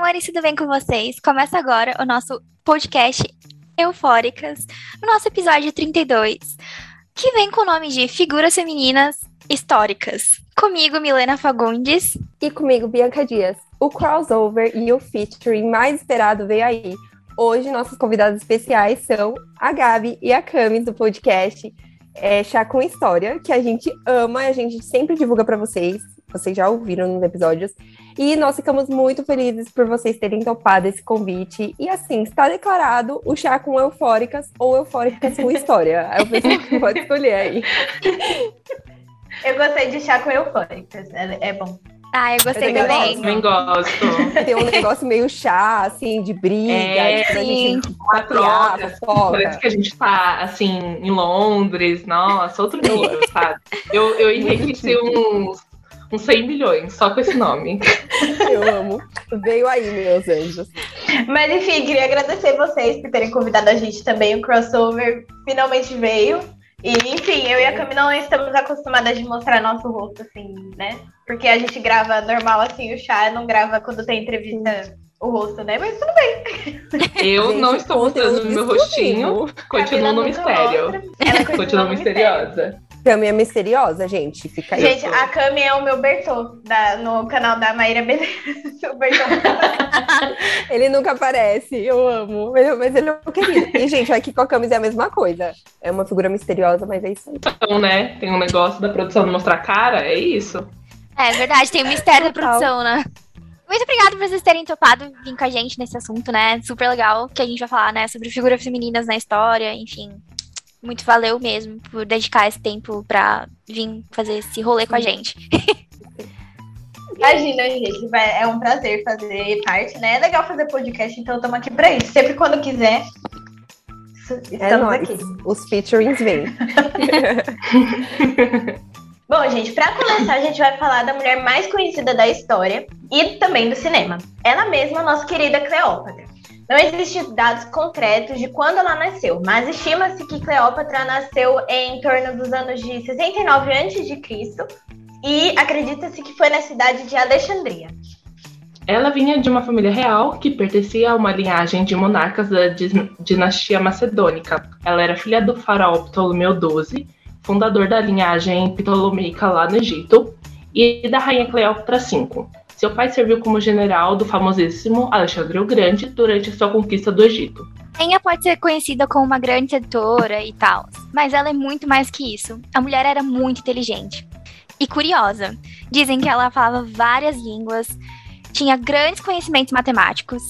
amores, tudo bem com vocês? Começa agora o nosso podcast Eufóricas, no nosso episódio 32, que vem com o nome de Figuras Femininas Históricas. Comigo, Milena Fagundes. E comigo, Bianca Dias. O crossover e o featuring mais esperado veio aí. Hoje, nossos convidados especiais são a Gabi e a Cami do podcast é, Chá com História, que a gente ama, a gente sempre divulga para vocês. Vocês já ouviram nos episódios. E nós ficamos muito felizes por vocês terem topado esse convite. E assim, está declarado o chá com eufóricas ou eufóricas com história. Aí o pessoal pode escolher aí. Eu gostei de chá com eufóricas, é, é bom. Ah, eu gostei eu também. Também gosto. Tem um negócio meio chá, assim, de briga, é, de gente papiar, Parece que a gente tá, assim, em Londres, nossa, outro nível, sabe? Eu, eu enriqueci uns uns 100 milhões, só com esse nome. Eu amo. Veio aí, meus anjos. Mas enfim, queria agradecer vocês por terem convidado a gente também. O crossover finalmente veio. E, enfim, eu e a Cami não estamos acostumadas de mostrar nosso rosto, assim, né? Porque a gente grava normal, assim, o chá não grava quando tem entrevista o rosto, né? Mas tudo bem. Eu gente, não estou mostrando meu rostinho. Continuo no mistério. Ela continua misteriosa. Cami é misteriosa, gente. Fica aí. Gente, a Cami é o meu Bertô da, no canal da Maíra Beleza. ele nunca aparece, eu amo. Mas ele é um querido. E, gente, aqui com a Cami é a mesma coisa. É uma figura misteriosa, mas é isso aí. Então, né? Tem um negócio da produção de mostrar cara, é isso. É verdade, tem o mistério da produção, né? Muito obrigada por vocês terem topado vir com a gente nesse assunto, né? Super legal que a gente vai falar, né? Sobre figuras femininas na história, enfim muito valeu mesmo por dedicar esse tempo pra vir fazer esse rolê Sim. com a gente. Imagina, gente, é um prazer fazer parte, né? É legal fazer podcast, então estamos aqui para isso. Sempre quando quiser. É nóis. aqui. Os featurings vêm. Bom, gente, para começar, a gente vai falar da mulher mais conhecida da história e também do cinema. Ela mesma, nossa querida Cleópatra. Não existem dados concretos de quando ela nasceu, mas estima-se que Cleópatra nasceu em torno dos anos de 69 a.C. e acredita-se que foi na cidade de Alexandria. Ela vinha de uma família real que pertencia a uma linhagem de monarcas da dinastia macedônica. Ela era filha do faraó Ptolomeu XII, fundador da linhagem ptolomeica lá no Egito, e da rainha Cleópatra V. Seu pai serviu como general do famosíssimo Alexandre o Grande durante sua conquista do Egito. Rainha pode ser conhecida como uma grande sedutora e tal, mas ela é muito mais que isso. A mulher era muito inteligente e curiosa. Dizem que ela falava várias línguas, tinha grandes conhecimentos matemáticos,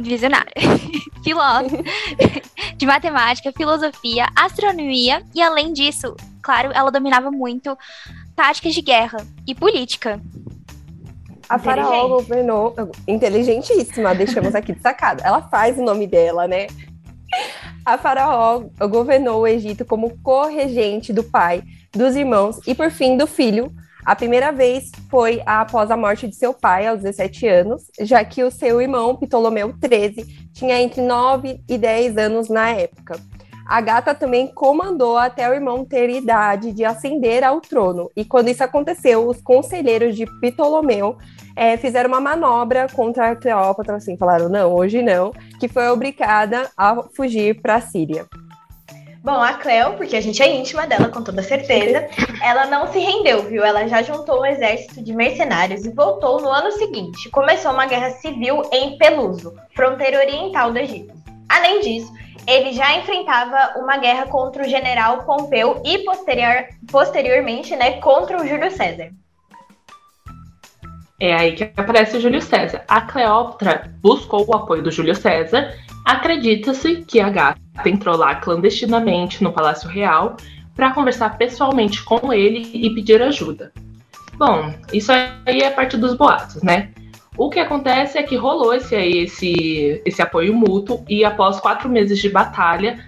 visionária, filósofa de matemática, filosofia, astronomia e além disso, claro, ela dominava muito táticas de guerra e política. A Faraó governou. Inteligentíssima, deixamos aqui destacado. Ela faz o nome dela, né? A Faraó governou o Egito como corregente do pai, dos irmãos e, por fim, do filho. A primeira vez foi após a morte de seu pai, aos 17 anos, já que o seu irmão, Ptolomeu XIII, tinha entre 9 e 10 anos na época. A gata também comandou até o irmão ter idade de ascender ao trono. E quando isso aconteceu, os conselheiros de Ptolomeu é, fizeram uma manobra contra a Cleópatra, assim, falaram, não, hoje não, que foi obrigada a fugir para a Síria. Bom, a Cleo, porque a gente é íntima dela, com toda certeza, ela não se rendeu, viu? Ela já juntou um exército de mercenários e voltou no ano seguinte. Começou uma guerra civil em Peluso, fronteira oriental do Egito. Além disso, ele já enfrentava uma guerra contra o general Pompeu e posterior, posteriormente, né, contra o Júlio César. É aí que aparece o Júlio César. A Cleópatra buscou o apoio do Júlio César. Acredita-se que a gata entrou lá clandestinamente no Palácio Real para conversar pessoalmente com ele e pedir ajuda. Bom, isso aí é parte dos boatos, né? O que acontece é que rolou esse, esse, esse apoio mútuo e após quatro meses de batalha,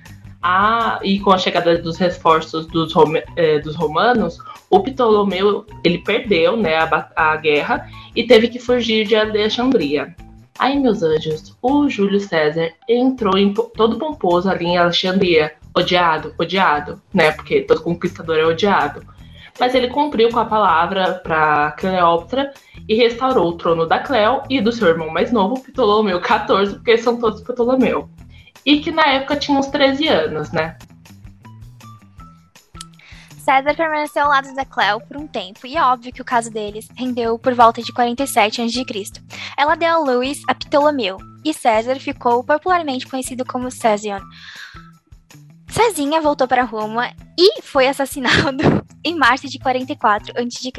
a, e com a chegada dos reforços dos, eh, dos romanos, o Ptolomeu ele perdeu né, a, a guerra e teve que fugir de Alexandria. Aí, meus anjos, o Júlio César entrou em, todo pomposo ali em Alexandria, odiado, odiado, né? Porque todo conquistador é odiado. Mas ele cumpriu com a palavra para Cleópatra e restaurou o trono da Cleo e do seu irmão mais novo, Ptolomeu XIV, porque são todos Ptolomeu. E que na época tinha uns 13 anos, né? César permaneceu ao lado da Cleo por um tempo, e é óbvio que o caso deles rendeu por volta de 47 a.C. Ela deu a Luís a Ptolomeu, e César ficou popularmente conhecido como Césion. Cezinha voltou para Roma e foi assassinado em março de 44 a.C.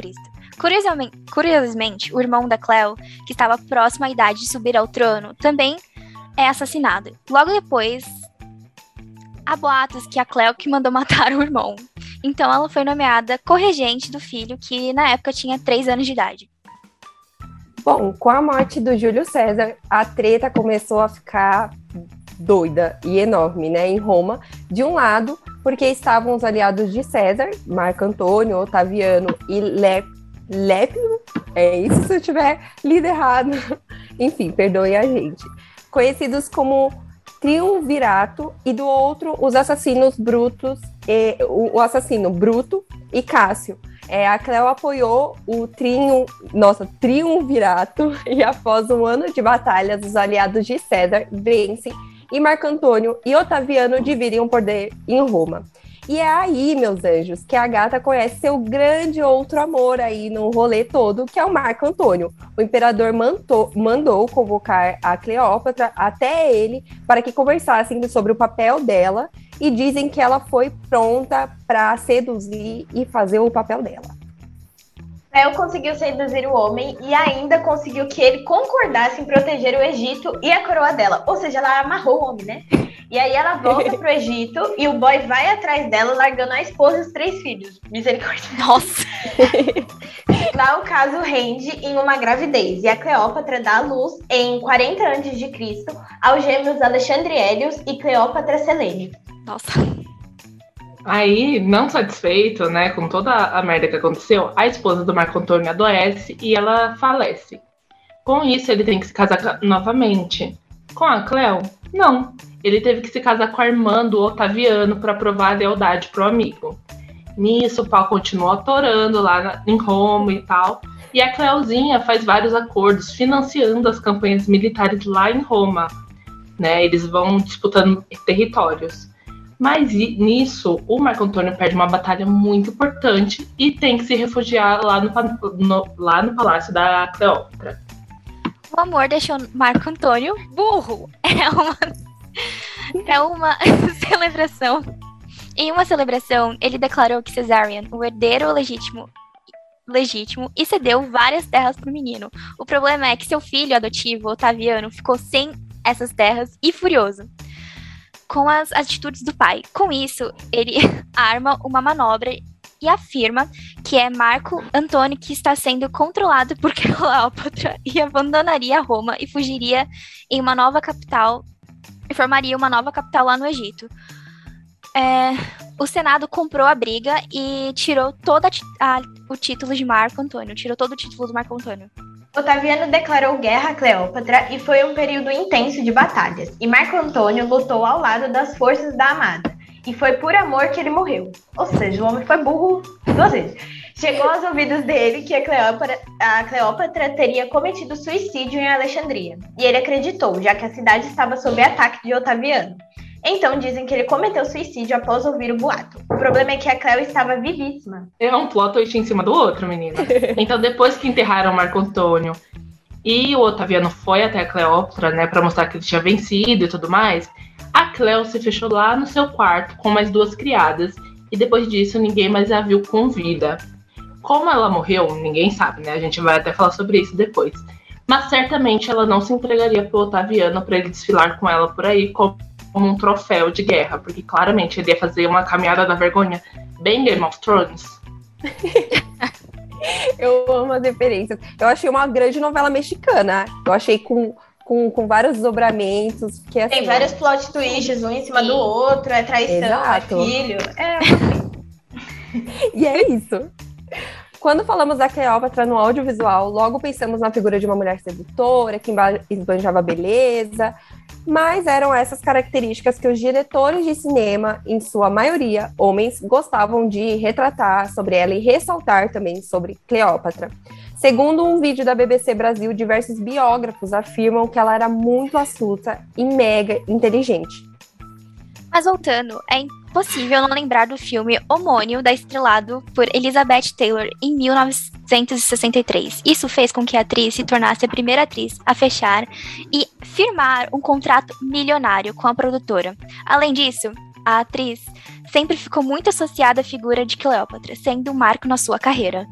Curiosamente, curiosamente, o irmão da Cleo, que estava próximo à idade de subir ao trono, também é assassinado. Logo depois, há boatos que a Cleo que mandou matar o irmão. Então ela foi nomeada corregente do filho, que na época tinha 3 anos de idade. Bom, com a morte do Júlio César, a treta começou a ficar doida e enorme, né, em Roma. De um lado, porque estavam os aliados de César, Marco Antônio, Otaviano e Le Lépio, é isso se eu tiver lido errado. Enfim, perdoe a gente. Conhecidos como triunvirato e do outro os assassinos brutos, e, o, o, assassino Bruto e Cássio. É, a Cleo apoiou o triun, nossa, triunvirato e após um ano de batalhas, os aliados de César vencem e Marco Antônio e Otaviano dividem o poder em Roma. E é aí, meus anjos, que a gata conhece seu grande outro amor aí no rolê todo, que é o Marco Antônio. O imperador mandou, mandou convocar a Cleópatra até ele para que conversassem sobre o papel dela e dizem que ela foi pronta para seduzir e fazer o papel dela. Cleo conseguiu seduzir o homem e ainda conseguiu que ele concordasse em proteger o Egito e a coroa dela. Ou seja, ela amarrou o homem, né? E aí ela volta pro Egito e o boy vai atrás dela, largando a esposa e os três filhos. Misericórdia. Nossa! Lá o caso rende em uma gravidez e a Cleópatra dá a luz em 40 a.C. aos gêmeos Alexandre Hélios e Cleópatra Selene. Nossa. Aí, não satisfeito, né, com toda a merda que aconteceu, a esposa do Marco Antônio adoece e ela falece. Com isso, ele tem que se casar novamente. Com a Cleo? Não. Ele teve que se casar com a irmã do Otaviano para provar a lealdade pro amigo. Nisso, o pau continua atorando lá em Roma e tal. E a Cleozinha faz vários acordos financiando as campanhas militares lá em Roma. Né? Eles vão disputando territórios. Mas nisso, o Marco Antônio perde uma batalha muito importante e tem que se refugiar lá no, no, lá no palácio da Cleópatra. O amor deixou Marco Antônio burro. É uma é uma celebração. Em uma celebração, ele declarou que Cesarion, o herdeiro legítimo, legítimo, e cedeu várias terras para o menino. O problema é que seu filho adotivo, Otaviano, ficou sem essas terras e furioso com as atitudes do pai. Com isso, ele arma uma manobra e afirma que é Marco Antônio que está sendo controlado por Cleópatra e abandonaria Roma e fugiria em uma nova capital e formaria uma nova capital lá no Egito. É, o Senado comprou a briga e tirou todo o título de Marco Antônio, tirou todo o título do Marco Antônio. Otaviano declarou guerra a Cleópatra e foi um período intenso de batalhas. E Marco Antônio lutou ao lado das forças da amada. E foi por amor que ele morreu. Ou seja, o homem foi burro duas vezes. Chegou aos ouvidos dele que a Cleópatra, a Cleópatra teria cometido suicídio em Alexandria. E ele acreditou, já que a cidade estava sob ataque de Otaviano. Então dizem que ele cometeu suicídio após ouvir o boato. O problema é que a Cleo estava vivíssima. É um plot twist em cima do outro, menina. então depois que enterraram Marco Antônio e o Otaviano foi até a Cleópatra, né, para mostrar que ele tinha vencido e tudo mais, a Cleo se fechou lá no seu quarto com mais duas criadas e depois disso ninguém mais a viu com vida. Como ela morreu, ninguém sabe, né? A gente vai até falar sobre isso depois. Mas certamente ela não se entregaria pro Otaviano para ele desfilar com ela por aí como como um troféu de guerra, porque claramente ele ia fazer uma caminhada da vergonha bem Game of Thrones. eu amo as referências. Eu achei uma grande novela mexicana. Eu achei com, com, com vários desdobramentos. Que, assim, Tem vários plot twists, um em cima do outro, é traição, é Exato. é filho. É. e é isso. Quando falamos da Cleópatra no audiovisual, logo pensamos na figura de uma mulher sedutora, que esbanjava beleza, Mas eram essas características que os diretores de cinema, em sua maioria homens, gostavam de retratar sobre ela e ressaltar também sobre Cleópatra. Segundo um vídeo da BBC Brasil, diversos biógrafos afirmam que ela era muito astuta e mega inteligente. Mas voltando, é impossível não lembrar do filme homônimo da estrelado por Elizabeth Taylor em 1963. Isso fez com que a atriz se tornasse a primeira atriz a fechar e firmar um contrato milionário com a produtora. Além disso, a atriz sempre ficou muito associada à figura de Cleópatra, sendo um marco na sua carreira.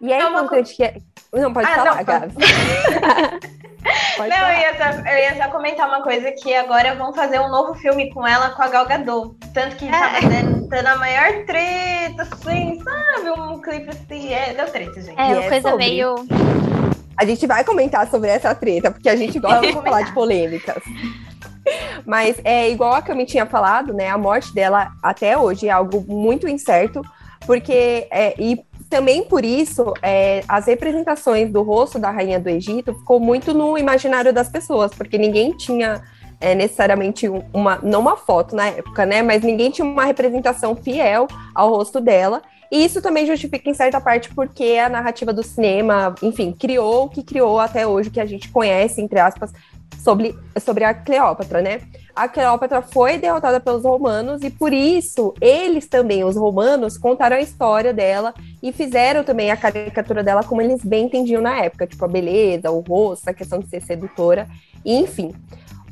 E é, é importante que. Não, pode ah, falar, não, Gabi. não, eu ia, só, eu ia, só, comentar uma coisa que agora vão fazer um novo filme com ela, com a Gal Gadot. Tanto que é. tava dando, a maior treta, assim, sabe? Um clipe assim, é, deu treta, gente. É, uma é coisa sobre... meio... A gente vai comentar sobre essa treta, porque a gente gosta de falar de polêmicas. Mas é igual a que eu me tinha falado, né? A morte dela até hoje é algo muito incerto, porque é, e também por isso, é, as representações do rosto da rainha do Egito ficou muito no imaginário das pessoas, porque ninguém tinha é, necessariamente uma, não uma foto na época, né? Mas ninguém tinha uma representação fiel ao rosto dela. E isso também justifica, em certa parte, porque a narrativa do cinema, enfim, criou o que criou até hoje, que a gente conhece, entre aspas, sobre, sobre a Cleópatra, né? a Cleópatra foi derrotada pelos romanos e por isso eles também, os romanos, contaram a história dela e fizeram também a caricatura dela como eles bem entendiam na época, tipo a beleza, o rosto, a questão de ser sedutora, enfim.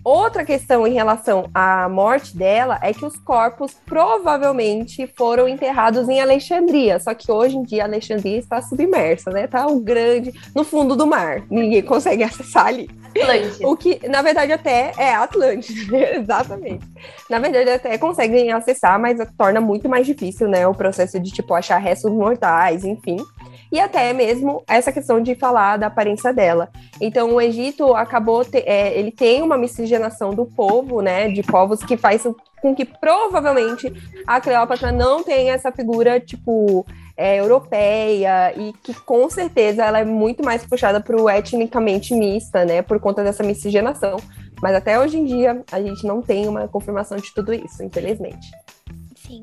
Outra questão em relação à morte dela é que os corpos provavelmente foram enterrados em Alexandria, só que hoje em dia Alexandria está submersa, né? Tá um grande no fundo do mar, ninguém consegue acessar ali. Atlântida. O que, na verdade, até é Atlântida, exatamente. Na verdade, até conseguem acessar, mas torna muito mais difícil, né? O processo de, tipo, achar restos mortais, enfim e até mesmo essa questão de falar da aparência dela. Então, o Egito acabou, te, é, ele tem uma miscigenação do povo, né, de povos que faz com que provavelmente a Cleópatra não tenha essa figura, tipo, é, europeia e que com certeza ela é muito mais puxada para o etnicamente mista, né, por conta dessa miscigenação. Mas até hoje em dia a gente não tem uma confirmação de tudo isso, infelizmente. Sim.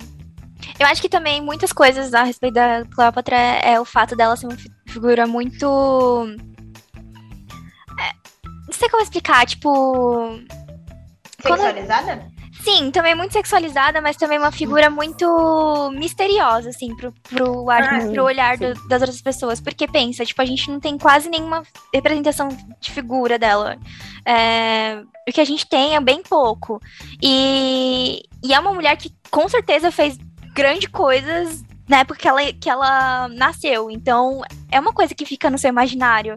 Eu acho que também muitas coisas a respeito da Cleópatra é o fato dela ser uma figura muito. Sei como explicar, tipo. Sexualizada? Quando... Sim, também muito sexualizada, mas também uma figura muito misteriosa, assim, pro, pro, ar, ah, pro olhar do, das outras pessoas. Porque pensa, tipo, a gente não tem quase nenhuma representação de figura dela. É, o que a gente tem é bem pouco. E, e é uma mulher que com certeza fez grandes coisas na época que ela, que ela nasceu. Então, é uma coisa que fica no seu imaginário.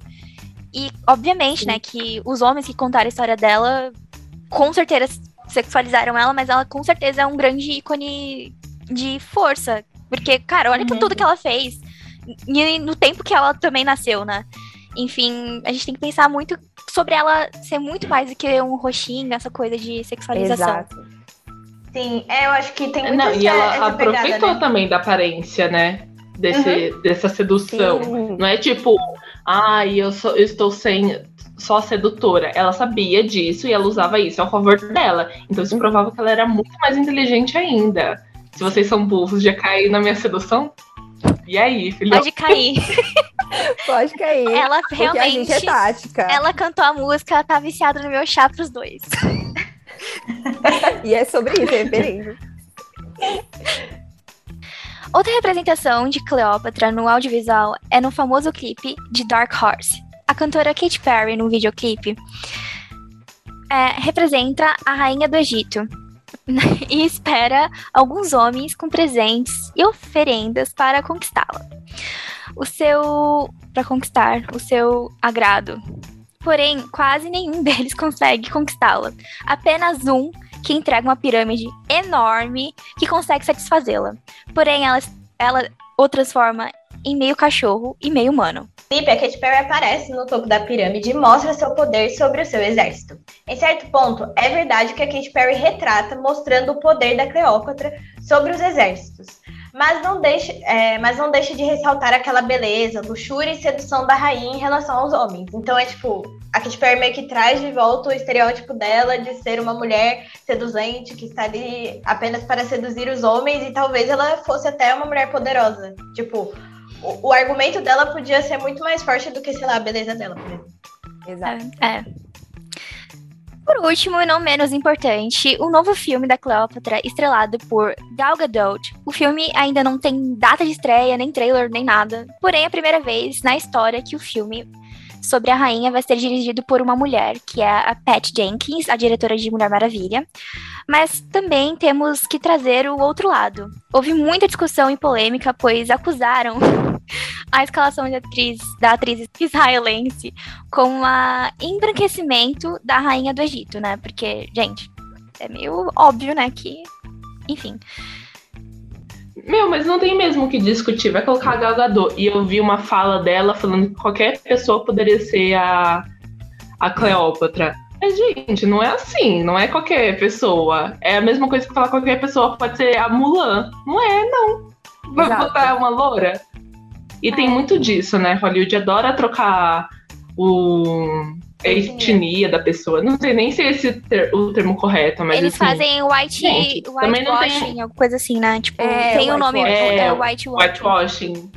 E, obviamente, né, Sim. né, que os homens que contaram a história dela, com certeza sexualizaram ela, mas ela com certeza é um grande ícone de força. Porque, cara, olha uhum. tudo que ela fez. E no tempo que ela também nasceu, né? Enfim, a gente tem que pensar muito sobre ela ser muito mais do que um roxinho, essa coisa de sexualização. Exato. Sim, é, eu acho que tem muita Não, E ela aproveitou pegada, né? também da aparência, né? Desse, uhum. Dessa sedução. Sim. Não é tipo, ai, eu, sou, eu estou sem só sedutora. Ela sabia disso e ela usava isso ao favor dela. Então isso provava que ela era muito mais inteligente ainda. Se vocês são burros, já cair na minha sedução? E aí, filho? Pode cair. Pode cair. Ela realmente. A gente é tática. Ela cantou a música, ela tá viciada no meu chá pros dois. e é sobre isso, é referência. Outra representação de Cleópatra no audiovisual é no famoso clipe de Dark Horse. A cantora Katy Perry, no videoclipe, é, representa a rainha do Egito e espera alguns homens com presentes e oferendas para conquistá-la. O seu para conquistar o seu agrado. Porém, quase nenhum deles consegue conquistá-la. Apenas um que entrega uma pirâmide enorme que consegue satisfazê-la. Porém, ela, ela o transforma em meio cachorro e meio humano. Felipe, a Katy Perry aparece no topo da pirâmide e mostra seu poder sobre o seu exército. Em certo ponto, é verdade que a Katy Perry retrata mostrando o poder da Cleópatra sobre os exércitos. Mas não deixa, é, mas não deixa de ressaltar aquela beleza, luxúria e sedução da rainha em relação aos homens. Então é tipo, a Katy Perry meio que traz de volta o estereótipo dela de ser uma mulher seduzente que está ali apenas para seduzir os homens e talvez ela fosse até uma mulher poderosa. Tipo, o, o argumento dela podia ser muito mais forte do que, sei lá, a beleza dela, por exemplo. Exato. É. é. Por último, e não menos importante, o novo filme da Cleópatra, estrelado por Gal Gadot. O filme ainda não tem data de estreia, nem trailer, nem nada. Porém, é a primeira vez na história que o filme sobre a rainha vai ser dirigido por uma mulher, que é a Pat Jenkins, a diretora de Mulher Maravilha. Mas também temos que trazer o outro lado. Houve muita discussão e polêmica, pois acusaram a escalação de atriz, da atriz israelense com um embranquecimento da rainha do Egito, né? Porque, gente, é meio óbvio, né, que, enfim. Meu, mas não tem mesmo o que discutir. Vai colocar a Gal Gadot. E eu vi uma fala dela falando que qualquer pessoa poderia ser a, a Cleópatra. Mas, gente, não é assim. Não é qualquer pessoa. É a mesma coisa que falar qualquer pessoa pode ser a Mulan. Não é, não. Vai botar uma loura. E é. tem muito disso, né? Hollywood adora trocar o a etnia da pessoa. Não sei nem se é esse ter, o termo correto, mas Eles assim, fazem white, gente, white também não washing, tem... alguma coisa assim, né? Tipo, é, tem o um nome, é, é white washing. Whitewashing.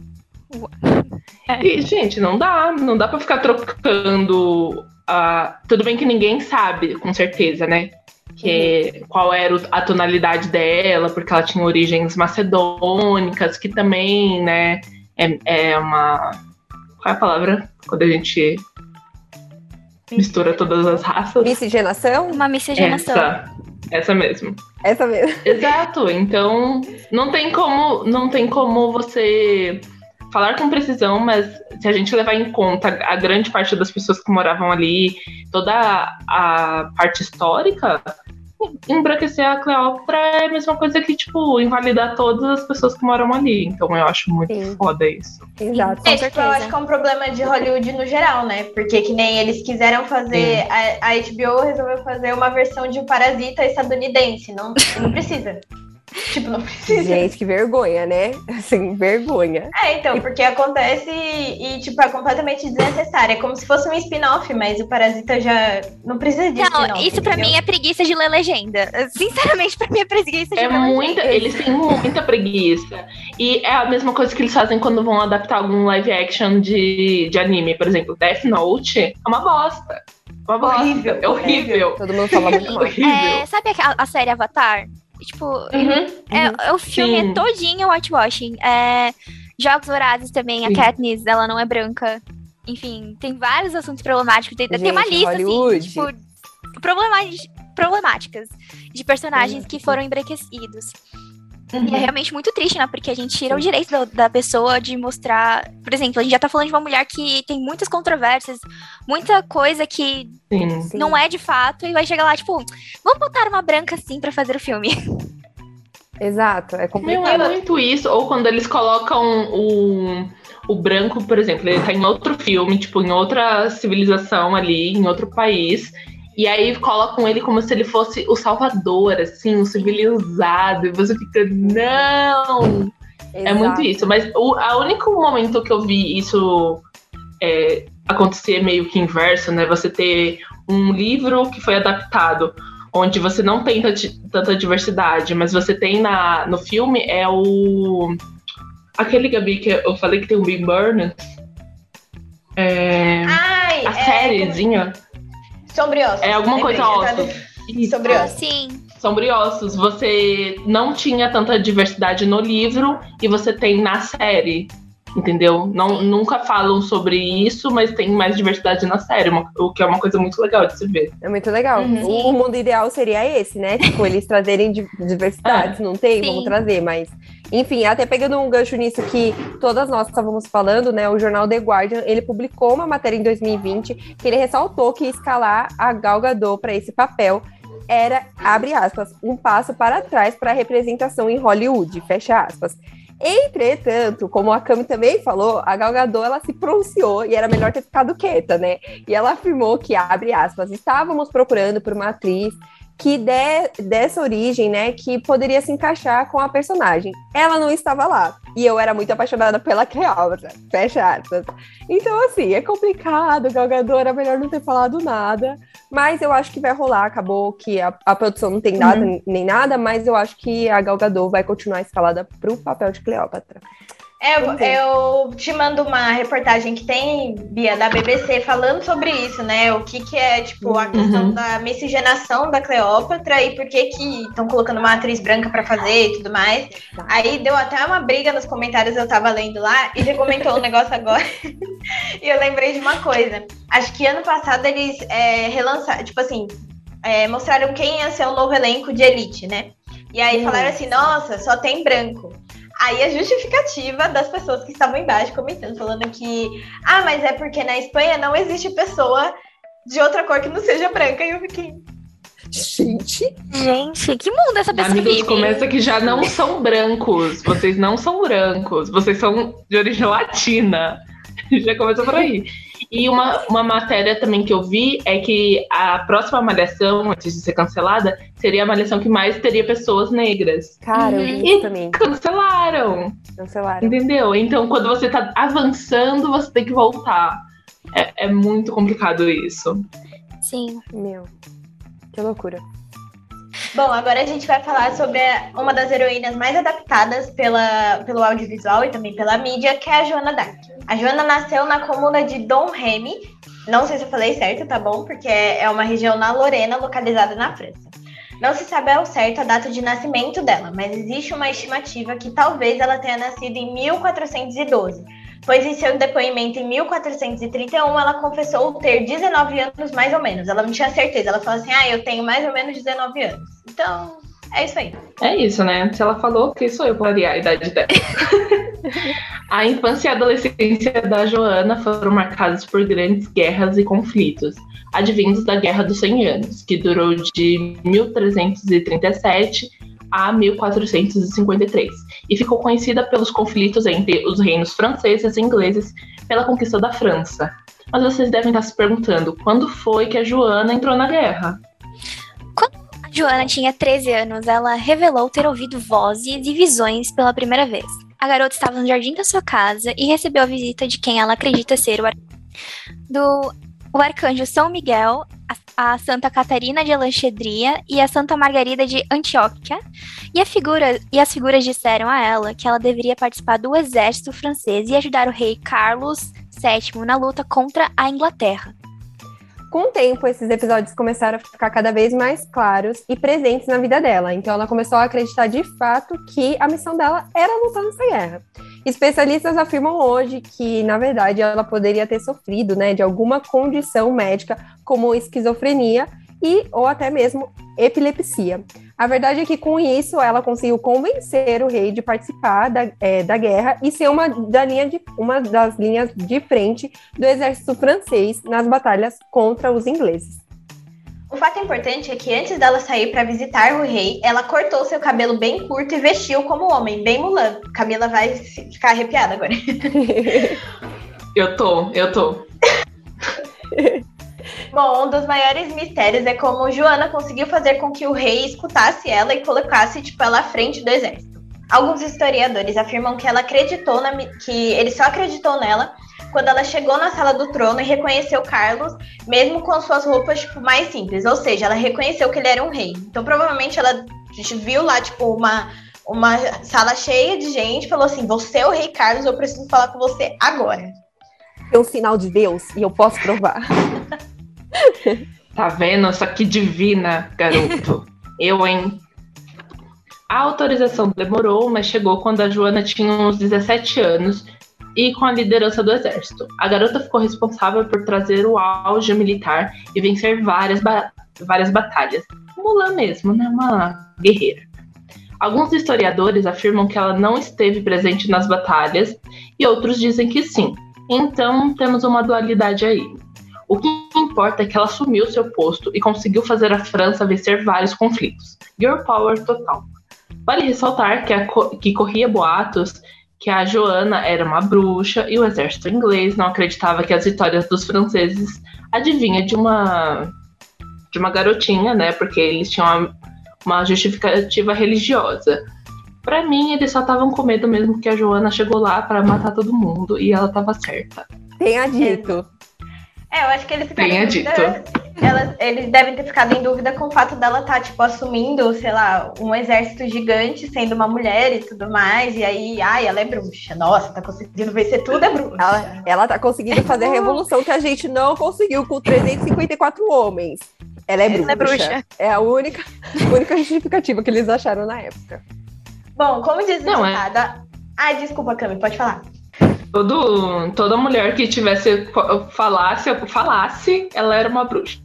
É. E, gente, não dá, não dá pra ficar trocando. Uh, tudo bem que ninguém sabe, com certeza, né? Que uhum. qual era a tonalidade dela, porque ela tinha origens macedônicas, que também, né, é, é uma. Qual é a palavra? Quando a gente mistura todas as raças. Miscigenação? Uma miscigenação. Essa, essa mesmo. Essa mesmo. Exato. Então, não tem como, não tem como você falar com precisão, mas se a gente levar em conta a grande parte das pessoas que moravam ali, toda a parte histórica, embranquecer a Cleópatra é a mesma coisa que, tipo, invalidar todas as pessoas que moram ali. Então eu acho muito Sim. foda isso. Exato. É, tipo, eu acho que é um problema de Hollywood no geral, né? Porque que nem eles quiseram fazer. A, a, HBO resolveu fazer uma versão de um parasita estadunidense. Não, não precisa. Tipo, não precisa. Gente, que vergonha, né? Assim, vergonha. É, então, porque acontece e, e, tipo, é completamente desnecessário. É como se fosse um spin-off, mas o Parasita já não precisa de Não, isso pra mim é preguiça de ler legenda. Sinceramente, pra mim é preguiça de é ler muita, legenda. Eles têm muita preguiça. E é a mesma coisa que eles fazem quando vão adaptar algum live action de, de anime. Por exemplo, Death Note é uma bosta. Uma bosta. Horrível. É horrível. Todo mundo fala muito mal. É, sabe a, a série Avatar? Tipo, uhum, é, uhum. é, o filme é Sim. é todinho whitewashing. É, Jogos Vorazes também, a Katniss, ela não é branca. Enfim, tem vários assuntos problemáticos. Tem, Gente, tem uma lista, assim, Hollywood. assim, tipo, problemáticas de personagens que foram embranquecidos. Uhum. E é realmente muito triste, né? Porque a gente tira o direito da, da, pessoa de mostrar. Por exemplo, a gente já tá falando de uma mulher que tem muitas controvérsias, muita coisa que Sim. não é de fato, e vai chegar lá, tipo, vamos botar uma branca assim para fazer o filme. Exato, é complicado. Não é muito isso. Ou quando eles colocam o, o branco, por exemplo, ele tá em outro filme, tipo, em outra civilização ali, em outro país. E aí colocam ele como se ele fosse o salvador, assim, o civilizado. E você fica, não! Exato. É muito isso. Mas o a único momento que eu vi isso é, acontecer meio que inverso, né? Você ter um livro que foi adaptado onde você não tem tanta diversidade, mas você tem na, no filme é o. Aquele Gabi que eu falei que tem o Big Burn. É, Ai, a é, sériezinha. Sombriossos. É alguma coisa ossos. Sombriossos. Sim. Sombriossos. Você não tinha tanta diversidade no livro e você tem na série. Entendeu? Não, nunca falam sobre isso, mas tem mais diversidade na série, uma, o que é uma coisa muito legal de se ver. É muito legal. Uhum. O mundo ideal seria esse, né? Tipo, eles trazerem diversidades. É. Não tem? Sim. Vamos trazer, mas enfim, até pegando um gancho nisso que todas nós estávamos falando, né? O jornal The Guardian, ele publicou uma matéria em 2020 que ele ressaltou que escalar a Gal Gadot para esse papel era, abre aspas, um passo para trás para a representação em Hollywood, fecha aspas. Entretanto, como a Cami também falou, a Gal Gadot, ela se pronunciou e era melhor ter ficado quieta, né? E ela afirmou que, abre aspas, estávamos procurando por uma atriz que dê, dessa origem, né, que poderia se encaixar com a personagem. Ela não estava lá. E eu era muito apaixonada pela Cleópatra, fecha aspas. Então, assim, é complicado, Galgador, era melhor não ter falado nada. Mas eu acho que vai rolar, acabou que a, a produção não tem nada uhum. nem nada, mas eu acho que a Galgador vai continuar escalada para o papel de Cleópatra. É, eu, eu, te mando uma reportagem que tem, Bia, da BBC, falando sobre isso, né? O que, que é, tipo, a questão uhum. da miscigenação da Cleópatra e por que que estão colocando uma atriz branca para fazer e tudo mais. Aí deu até uma briga nos comentários, eu tava lendo lá, e você comentou um negócio agora. e eu lembrei de uma coisa. Acho que ano passado eles é, relançaram, tipo assim, é, mostraram quem ia ser o novo elenco de Elite, né? E aí falaram assim, nossa, só tem branco. Aí a justificativa das pessoas que estavam embaixo comentando, falando que, ah, mas é porque na Espanha não existe pessoa de outra cor que não seja branca. E eu fiquei. Gente. Gente, que mundo essa pessoa Amigos, vive? começa que já não são brancos. Vocês não são brancos. Vocês são de origem latina. já começa por aí. E uma, uma matéria também que eu vi é que a próxima malhação, antes de ser cancelada, seria a malhação que mais teria pessoas negras. Cara, eu vi isso também. Cancelaram. Cancelaram. Entendeu? Então, quando você tá avançando, você tem que voltar. É, é muito complicado isso. Sim. Meu. Que loucura. Bom, agora a gente vai falar sobre uma das heroínas mais adaptadas pela, pelo audiovisual e também pela mídia, que é a Joana Dark. A Joana nasceu na comuna de Dom Remy, não sei se eu falei certo, tá bom? Porque é uma região na Lorena, localizada na França. Não se sabe ao certo a data de nascimento dela, mas existe uma estimativa que talvez ela tenha nascido em 1412, pois em seu depoimento em 1431 ela confessou ter 19 anos mais ou menos. Ela não tinha certeza, ela falou assim: ah, eu tenho mais ou menos 19 anos. Então, é isso aí. É isso, né? Se ela falou, que sou eu para a idade dela. a infância e a adolescência da Joana foram marcadas por grandes guerras e conflitos, advindos da Guerra dos 100 Anos, que durou de 1337 a 1453, e ficou conhecida pelos conflitos entre os reinos franceses e ingleses pela conquista da França. Mas vocês devem estar se perguntando, quando foi que a Joana entrou na guerra? Joana tinha 13 anos, ela revelou ter ouvido vozes e visões pela primeira vez. A garota estava no jardim da sua casa e recebeu a visita de quem ela acredita ser o, ar... do o arcanjo São Miguel, a, a Santa Catarina de Alexandria e a Santa Margarida de Antioquia. E, a figura, e as figuras disseram a ela que ela deveria participar do exército francês e ajudar o rei Carlos VII na luta contra a Inglaterra. Com o tempo, esses episódios começaram a ficar cada vez mais claros e presentes na vida dela. Então, ela começou a acreditar de fato que a missão dela era lutar nessa guerra. Especialistas afirmam hoje que, na verdade, ela poderia ter sofrido né, de alguma condição médica, como esquizofrenia e ou até mesmo epilepsia. A verdade é que com isso ela conseguiu convencer o rei de participar da, é, da guerra e ser uma, da linha de, uma das linhas de frente do exército francês nas batalhas contra os ingleses. O fato importante é que antes dela sair para visitar o rei, ela cortou seu cabelo bem curto e vestiu como homem, bem Mulan. Camila vai ficar arrepiada agora. eu tô, eu tô. Bom, um dos maiores mistérios é como Joana conseguiu fazer com que o rei escutasse ela e colocasse tipo, ela à frente do exército. Alguns historiadores afirmam que ela acreditou na, que ele só acreditou nela quando ela chegou na sala do trono e reconheceu Carlos, mesmo com suas roupas tipo, mais simples. Ou seja, ela reconheceu que ele era um rei. Então, provavelmente, ela viu lá, tipo, uma, uma sala cheia de gente, falou assim: Você é o rei Carlos, eu preciso falar com você agora. É um sinal de Deus e eu posso provar. tá vendo? Só que divina, garoto. Eu, hein? A autorização demorou, mas chegou quando a Joana tinha uns 17 anos e com a liderança do exército. A garota ficou responsável por trazer o auge militar e vencer várias, ba várias batalhas. Mulan mesmo, né? Uma guerreira. Alguns historiadores afirmam que ela não esteve presente nas batalhas e outros dizem que sim. Então temos uma dualidade aí. O que importa é que ela assumiu seu posto e conseguiu fazer a França vencer vários conflitos. Girl power total. Vale ressaltar que, a, que corria boatos que a Joana era uma bruxa e o exército inglês não acreditava que as vitórias dos franceses adivinha de uma de uma garotinha, né? Porque eles tinham uma, uma justificativa religiosa. Para mim, eles só estavam com medo mesmo que a Joana chegou lá para matar todo mundo e ela tava certa. Tenha dito. É, eu acho que eles ficaram Tenha dito. Ela, eles devem ter ficado em dúvida com o fato dela estar, tá, tipo, assumindo, sei lá, um exército gigante, sendo uma mulher e tudo mais. E aí, ai, ela é bruxa. Nossa, tá conseguindo vencer tudo, é bruxa. Ela, ela tá conseguindo fazer a revolução que a gente não conseguiu com 354 homens. Ela é bruxa. Ela é, bruxa. é a única, única justificativa que eles acharam na época. Bom, como diz não, é... Ai, desculpa, Cami, pode falar. Todo, toda mulher que tivesse falasse, falasse, ela era uma bruxa.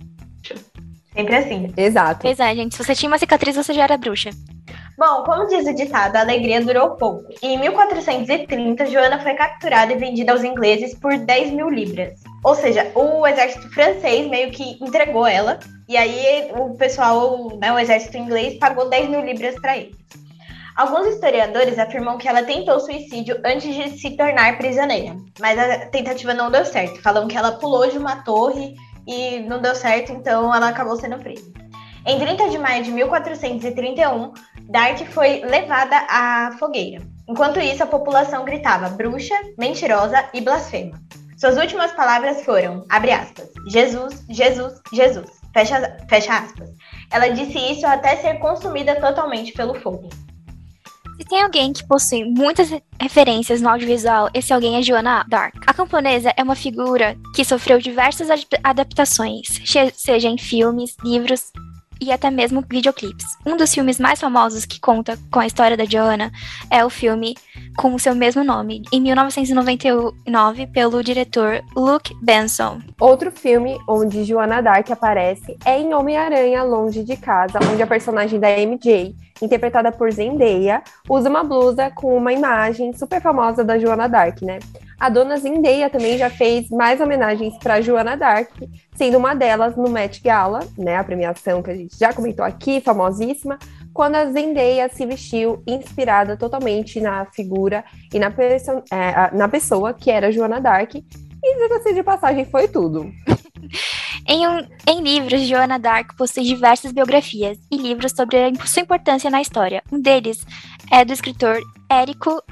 Sempre assim. Exato. Pois é, gente. Se você tinha uma cicatriz, você já era bruxa. Bom, como diz o ditado, a alegria durou pouco. Em 1430, Joana foi capturada e vendida aos ingleses por 10 mil libras. Ou seja, o exército francês meio que entregou ela. E aí o pessoal, né, o exército inglês, pagou 10 mil libras para eles. Alguns historiadores afirmam que ela tentou suicídio antes de se tornar prisioneira, mas a tentativa não deu certo. Falam que ela pulou de uma torre e não deu certo, então ela acabou sendo presa. Em 30 de maio de 1431, Dark foi levada à fogueira. Enquanto isso, a população gritava bruxa, mentirosa e blasfema. Suas últimas palavras foram, abre aspas, Jesus, Jesus, Jesus, fecha, fecha aspas. Ela disse isso até ser consumida totalmente pelo fogo. Se tem alguém que possui muitas referências no audiovisual, esse alguém é Joanna Dark. A camponesa é uma figura que sofreu diversas adaptações, seja em filmes, livros e até mesmo videoclipes. Um dos filmes mais famosos que conta com a história da Joanna é o filme com o seu mesmo nome, em 1999, pelo diretor Luke Benson. Outro filme onde Joanna Dark aparece é em Homem-Aranha Longe de Casa, onde a personagem da MJ interpretada por Zendaya, usa uma blusa com uma imagem super famosa da Joana Dark, né? A dona Zendaya também já fez mais homenagens para Joana Dark, sendo uma delas no Met Gala, né, a premiação que a gente já comentou aqui, famosíssima, quando a Zendaya se vestiu inspirada totalmente na figura e na, é, na pessoa que era Joana Dark. E diga-se de passagem, foi tudo. Em, um, em livros, Joana Dark possui diversas biografias e livros sobre sua importância na história. Um deles é do escritor Érico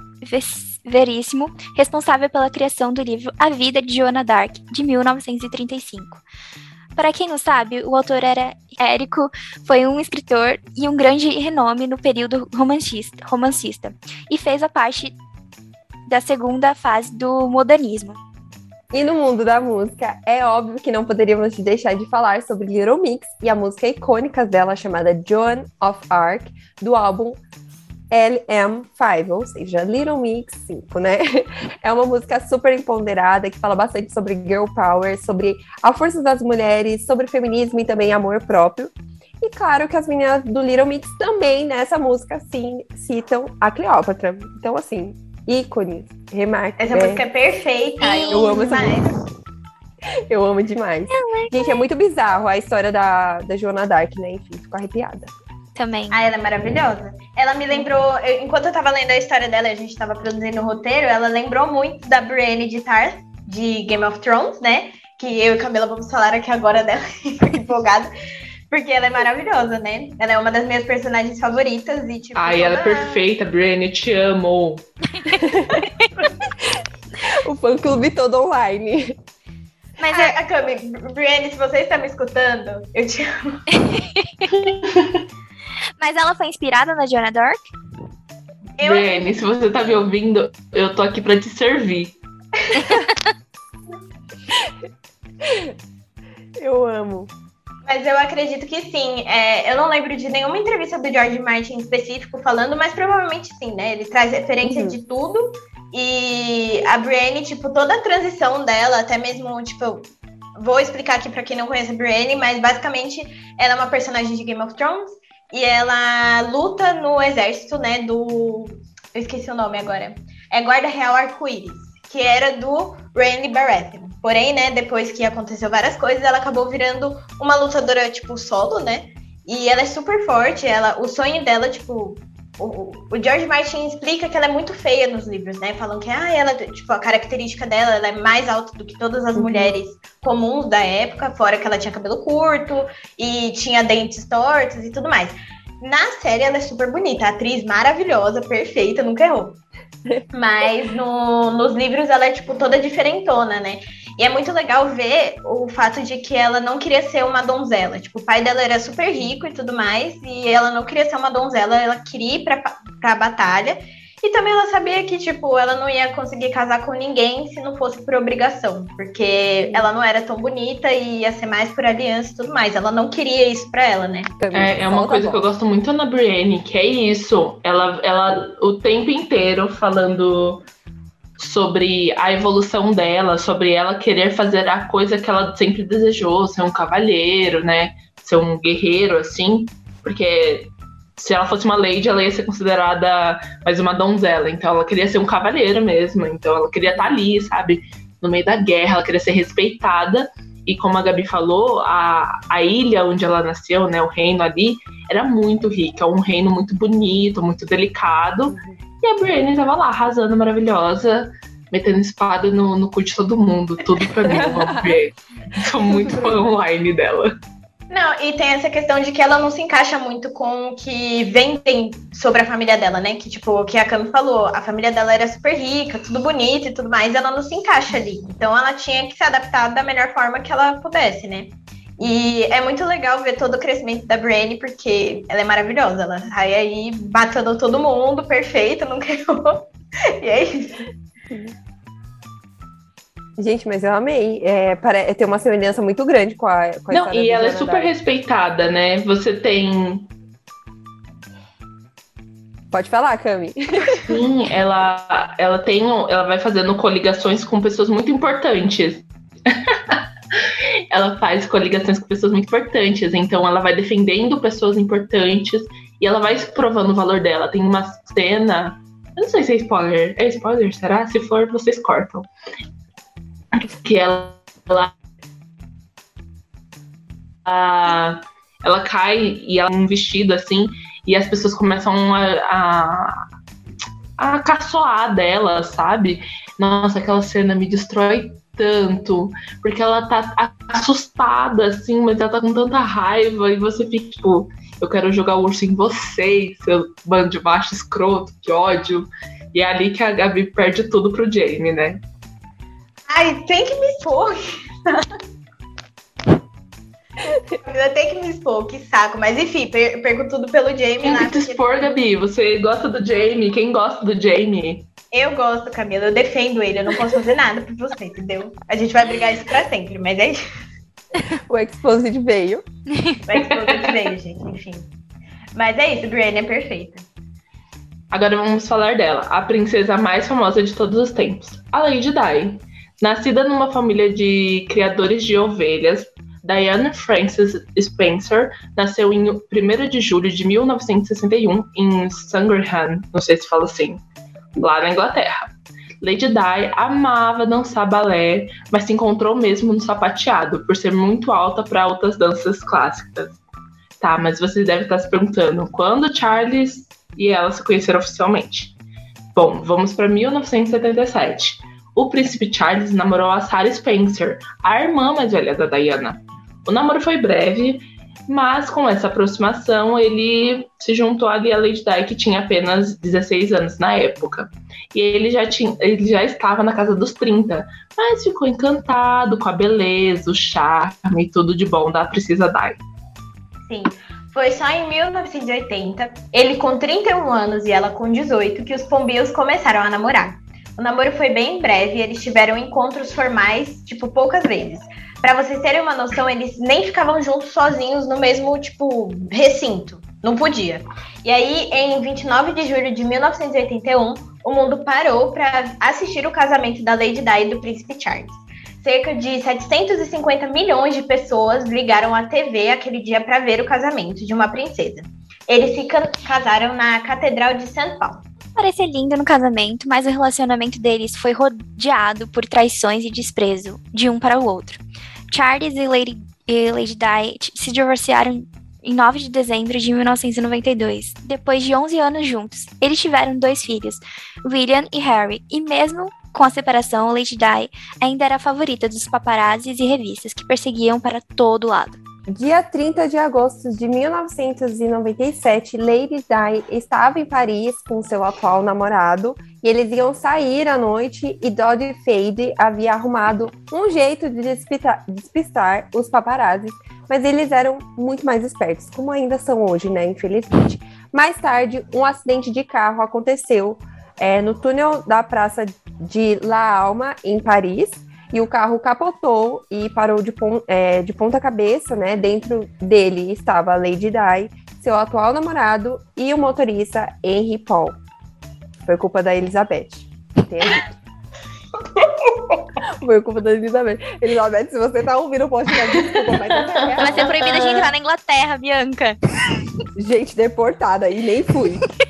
Veríssimo, responsável pela criação do livro A Vida de Joana Dark, de 1935. Para quem não sabe, o autor era Érico, foi um escritor e um grande renome no período romancista, romancista e fez a parte da segunda fase do modernismo. E no mundo da música, é óbvio que não poderíamos deixar de falar sobre Little Mix e a música icônica dela chamada Joan of Arc, do álbum LM5, ou seja, Little Mix 5, né? É uma música super empoderada que fala bastante sobre girl power, sobre a força das mulheres, sobre feminismo e também amor próprio. E claro que as meninas do Little Mix também nessa música sim citam a Cleópatra. Então, assim, ícones, remarca. Essa é... música é perfeita. Ai, eu amo demais. essa música. Eu amo demais. Gente, é muito bizarro a história da, da Joana Dark, né? Enfim, fico arrepiada. Também. Ah, ela é maravilhosa. Ela me lembrou, eu, enquanto eu tava lendo a história dela e a gente tava produzindo o roteiro, ela lembrou muito da Brienne de Tarth, de Game of Thrones, né? Que eu e Camila vamos falar aqui agora dela, fico empolgada. Porque ela é maravilhosa, né? Ela é uma das minhas personagens favoritas e, tipo. Ai, ela é perfeita, Brienne, te amo. o fã clube todo online. Mas é... a Cami, Brienne, se você está me escutando, eu te amo. Mas ela foi inspirada na Joanna Dark? Eu... Brienne, se você tá me ouvindo, eu tô aqui pra te servir. eu amo. Mas eu acredito que sim. É, eu não lembro de nenhuma entrevista do George Martin específico falando, mas provavelmente sim, né? Ele traz referência uhum. de tudo. E a Brienne, tipo, toda a transição dela, até mesmo, tipo, vou explicar aqui para quem não conhece a Brienne, mas basicamente ela é uma personagem de Game of Thrones e ela luta no exército, né, do... Eu esqueci o nome agora. É Guarda Real Arco-Íris, que era do Randy Baratheon. Porém, né, depois que aconteceu várias coisas, ela acabou virando uma lutadora, tipo, solo, né? E ela é super forte, ela, o sonho dela, tipo, o, o, George Martin explica que ela é muito feia nos livros, né? Falam que ah, ela, tipo, a característica dela ela é mais alta do que todas as uhum. mulheres comuns da época, fora que ela tinha cabelo curto e tinha dentes tortos e tudo mais. Na série ela é super bonita, atriz maravilhosa, perfeita, nunca errou. Mas no, nos livros ela é, tipo, toda diferentona, né? E é muito legal ver o fato de que ela não queria ser uma donzela. Tipo, o pai dela era super rico e tudo mais, e ela não queria ser uma donzela, ela queria ir pra, pra batalha. E também ela sabia que, tipo, ela não ia conseguir casar com ninguém se não fosse por obrigação, porque ela não era tão bonita e ia ser mais por aliança e tudo mais. Ela não queria isso pra ela, né? É, é uma coisa que eu gosto muito na Brienne, que é isso. Ela, ela o tempo inteiro falando sobre a evolução dela, sobre ela querer fazer a coisa que ela sempre desejou, ser um cavalheiro, né? Ser um guerreiro, assim, porque se ela fosse uma lady, ela ia ser considerada mais uma donzela. Então ela queria ser um cavaleiro mesmo. Então ela queria estar ali, sabe? No meio da guerra, ela queria ser respeitada. E como a Gabi falou, a, a ilha onde ela nasceu, né, o reino ali, era muito rica, um reino muito bonito, muito delicado. E a Brienne tava lá, arrasando, maravilhosa, metendo espada no, no cu de todo mundo. Tudo pra mim, eu amo Brienne. Sou muito fã online dela. Não, e tem essa questão de que ela não se encaixa muito com o que vendem sobre a família dela, né? Que, tipo, o que a Cami falou, a família dela era super rica, tudo bonito e tudo mais, ela não se encaixa ali. Então ela tinha que se adaptar da melhor forma que ela pudesse, né? E é muito legal ver todo o crescimento da Brienne, porque ela é maravilhosa. Ela sai aí batendo todo mundo, perfeita, não errou. E é isso. Gente, mas eu amei. É, para, tem uma semelhança muito grande com a, com a Não, e ela é super respeitada, né? Você tem. Pode falar, Cami. Sim, ela, ela tem. Ela vai fazendo coligações com pessoas muito importantes. ela faz coligações com pessoas muito importantes. Então ela vai defendendo pessoas importantes e ela vai provando o valor dela. Tem uma cena. Eu não sei se é spoiler. É spoiler, será? Se for, vocês cortam que ela, ela, ela cai e ela um vestido assim e as pessoas começam a, a, a caçoar dela, sabe? Nossa, aquela cena me destrói tanto, porque ela tá assustada, assim, mas ela tá com tanta raiva, e você fica, tipo, eu quero jogar o urso em você, seu bando de baixo escroto, que ódio. E é ali que a Gabi perde tudo pro Jamie, né? Ai, tem que me expor. Eu tenho que me expor, que saco. Mas enfim, per perco tudo pelo Jamie. Tem que te expor, Gabi. Você gosta do Jamie? Quem gosta do Jamie? Eu gosto, Camila. Eu defendo ele. Eu não posso fazer nada por você, entendeu? A gente vai brigar isso pra sempre, mas é isso. O Exposed veio. O Exposed veio, gente. Enfim. Mas é isso, Brienne é perfeita. Agora vamos falar dela, a princesa mais famosa de todos os tempos, a Lady Di. Nascida numa família de criadores de ovelhas, Diana Frances Spencer nasceu em 1 de julho de 1961 em Sandringham, não sei se fala assim, lá na Inglaterra. Lady Di amava dançar balé, mas se encontrou mesmo no sapateado, por ser muito alta para outras danças clássicas. Tá, mas vocês devem estar se perguntando quando Charles e ela se conheceram oficialmente. Bom, vamos para 1977 o príncipe Charles namorou a Sarah Spencer, a irmã mais velha da Diana. O namoro foi breve, mas com essa aproximação ele se juntou ali a Lady Di, que tinha apenas 16 anos na época. E ele já, tinha, ele já estava na casa dos 30, mas ficou encantado com a beleza, o charme e tudo de bom da Princesa Di. Sim. Foi só em 1980, ele com 31 anos e ela com 18, que os pombios começaram a namorar. O namoro foi bem breve, eles tiveram encontros formais, tipo, poucas vezes. Para vocês terem uma noção, eles nem ficavam juntos sozinhos no mesmo, tipo, recinto. Não podia. E aí, em 29 de julho de 1981, o mundo parou para assistir o casamento da Lady Di e do príncipe Charles. Cerca de 750 milhões de pessoas ligaram à TV aquele dia para ver o casamento de uma princesa. Eles se casaram na Catedral de São Paulo parecer lindo no casamento, mas o relacionamento deles foi rodeado por traições e desprezo de um para o outro. Charles e Lady, e Lady Di se divorciaram em 9 de dezembro de 1992, depois de 11 anos juntos. Eles tiveram dois filhos, William e Harry, e mesmo com a separação, Lady Di ainda era a favorita dos paparazzis e revistas que perseguiam para todo lado. Dia 30 de agosto de 1997, Lady Di estava em Paris com seu atual namorado e eles iam sair à noite e Dodie Fade havia arrumado um jeito de despistar, despistar os paparazzis, mas eles eram muito mais espertos, como ainda são hoje, né? Infelizmente. Mais tarde, um acidente de carro aconteceu é, no túnel da Praça de La Alma, em Paris, e o carro capotou e parou de, pon é, de ponta cabeça, né? Dentro dele estava a Lady Di, seu atual namorado e o motorista Henry Paul. Foi culpa da Elizabeth. Foi culpa da Elizabeth. Elizabeth, se você tá ouvindo o podcast, desculpa, mas é Vai ser proibida de entrar na Inglaterra, Bianca. Gente deportada e nem fui.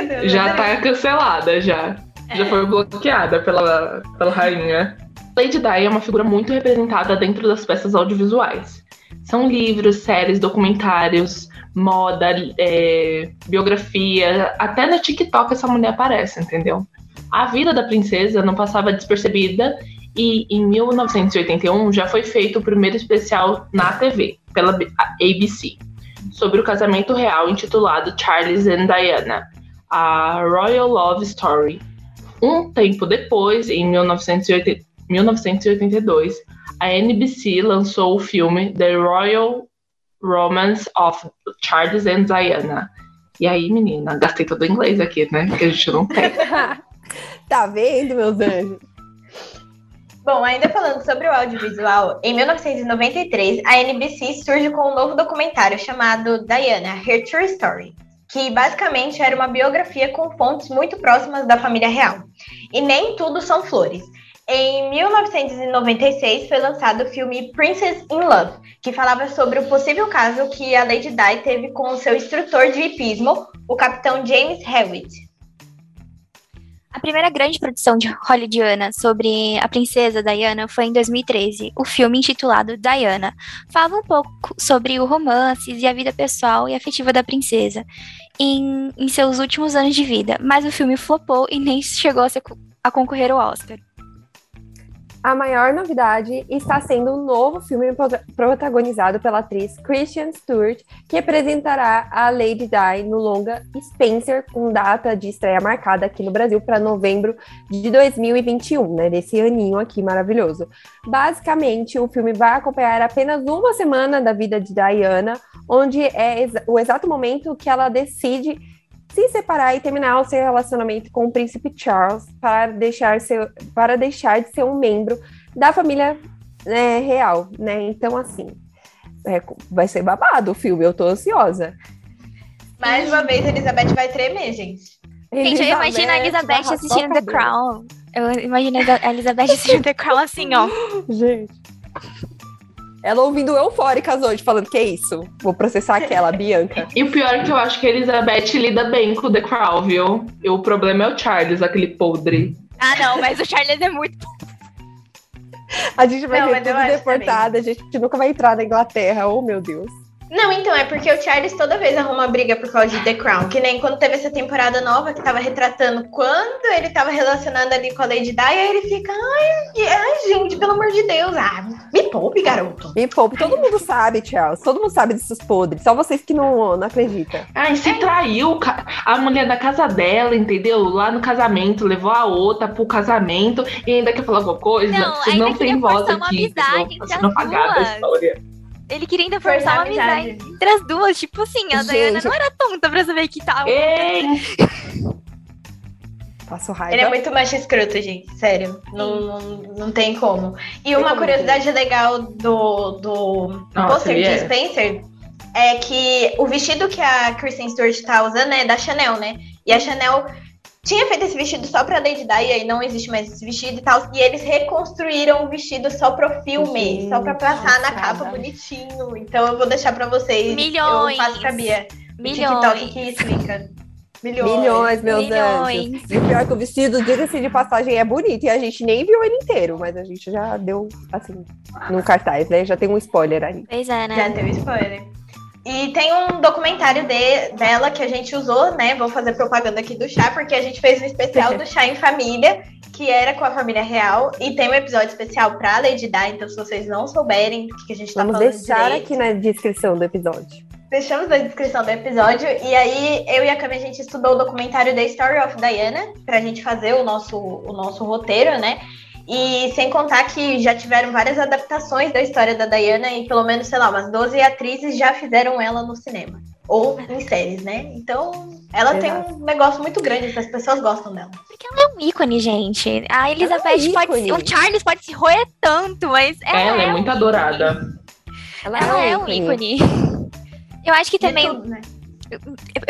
meu Deus. Já tá cancelada, já. É. Já foi bloqueada pela, pela rainha. Lady Di é uma figura muito representada dentro das peças audiovisuais. São livros, séries, documentários, moda, é, biografia. Até no TikTok essa mulher aparece, entendeu? A vida da princesa não passava despercebida e em 1981 já foi feito o primeiro especial na TV, pela ABC, sobre o casamento real intitulado Charles and Diana, a Royal Love Story. Um tempo depois, em 1980, 1982, a NBC lançou o filme The Royal Romance of Charles and Diana. E aí, menina, gastei todo o inglês aqui, né? Que a gente não tem. tá vendo, meus anjos? Bom, ainda falando sobre o audiovisual, em 1993, a NBC surge com um novo documentário chamado Diana, Her True Story que basicamente era uma biografia com fontes muito próximas da família real. E nem tudo são flores. Em 1996 foi lançado o filme Princess in Love, que falava sobre o possível caso que a Lady Di teve com seu instrutor de hipismo, o capitão James Hewitt. A primeira grande produção de hollywoodiana sobre a princesa Diana foi em 2013, o filme intitulado Diana. Falava um pouco sobre o romance e a vida pessoal e afetiva da princesa em, em seus últimos anos de vida, mas o filme flopou e nem chegou a, ser, a concorrer ao Oscar. A maior novidade está sendo um novo filme protagonizado pela atriz Christian Stewart, que representará a Lady Di no longa Spencer, com data de estreia marcada aqui no Brasil para novembro de 2021, né? Desse aninho aqui maravilhoso. Basicamente, o filme vai acompanhar apenas uma semana da vida de Diana, onde é o exato momento que ela decide se separar e terminar o seu relacionamento com o príncipe Charles para deixar, seu, para deixar de ser um membro da família né, real, né? Então, assim, é, vai ser babado o filme, eu tô ansiosa. Mais uma vez, a Elizabeth vai tremer, gente. Gente, eu imagino a Elizabeth assistindo The Crown. Eu imagino a Elizabeth assistindo The Crown assim, ó. Gente. Ela ouvindo eufóricas hoje, falando que é isso. Vou processar aquela, Bianca. E o pior é que eu acho que a Elizabeth lida bem com o The Crown, viu? E o problema é o Charles, aquele podre. Ah, não, mas o Charles é muito. A gente vai não, ver tudo deportada, a gente nunca vai entrar na Inglaterra, oh meu Deus. Não, então, é porque o Charles toda vez arruma briga por causa de The Crown. Que nem quando teve essa temporada nova que tava retratando quando ele tava relacionando ali com a Lady Di, aí ele fica, ai, ai, gente, pelo amor de Deus, ah, me poupe, garoto. Me poupe, todo mundo sabe, Charles, todo mundo sabe desses podres, só vocês que não, não acreditam. Ai, se traiu a mulher da casa dela, entendeu? Lá no casamento, levou a outra pro casamento e ainda quer falar alguma coisa. Não, Vocês não tem voz aqui, amizade vocês não, vocês não a história. Ele queria ainda forçar uma amizade. amizade entre as duas. Tipo assim, a Diana não era tonta pra saber que tava. Ei. Passo raiva. Ele é muito macho escroto, gente. Sério. Não, não, não tem como. E uma curiosidade legal do, do pôster de é. Spencer é que o vestido que a Kristen Stewart tá usando é da Chanel, né? E a Chanel tinha feito esse vestido só pra Lady Di, e aí não existe mais esse vestido e tal. E eles reconstruíram o vestido só pro filme, Gente, só pra passar na capa bonitinho. Então eu vou deixar pra vocês. Milhões. Eu faço pra Bia. Milhões. TikTok que explica. Milhões. Milhões, meus Milhões. anjos. E o pior é que o vestido, diga-se de passagem, é bonito. E a gente nem viu ele inteiro, mas a gente já deu, assim, no cartaz, né? Já tem um spoiler aí. Pois é, né? Já tem um spoiler. E tem um documentário de, dela que a gente usou, né? Vou fazer propaganda aqui do chá, porque a gente fez um especial do chá em família, que era com a família real. E tem um episódio especial pra Lady Di, então se vocês não souberem do que a gente tá Vamos falando. Vamos deixar direito, aqui na descrição do episódio. Deixamos na descrição do episódio. E aí, eu e a Cami, a gente estudou o documentário The Story of Diana, pra gente fazer o nosso, o nosso roteiro, né? E sem contar que já tiveram várias adaptações da história da Diana e pelo menos, sei lá, umas 12 atrizes já fizeram ela no cinema. Ou em séries, né? Então, ela Exato. tem um negócio muito grande, as pessoas gostam dela. Porque ela é um ícone, gente. A Elizabeth é um pode. O Charles pode se roer tanto, mas. Ela, ela é, é, muito um adorada. Ela, ela é um ícone. Eu acho que também. Tudo, né?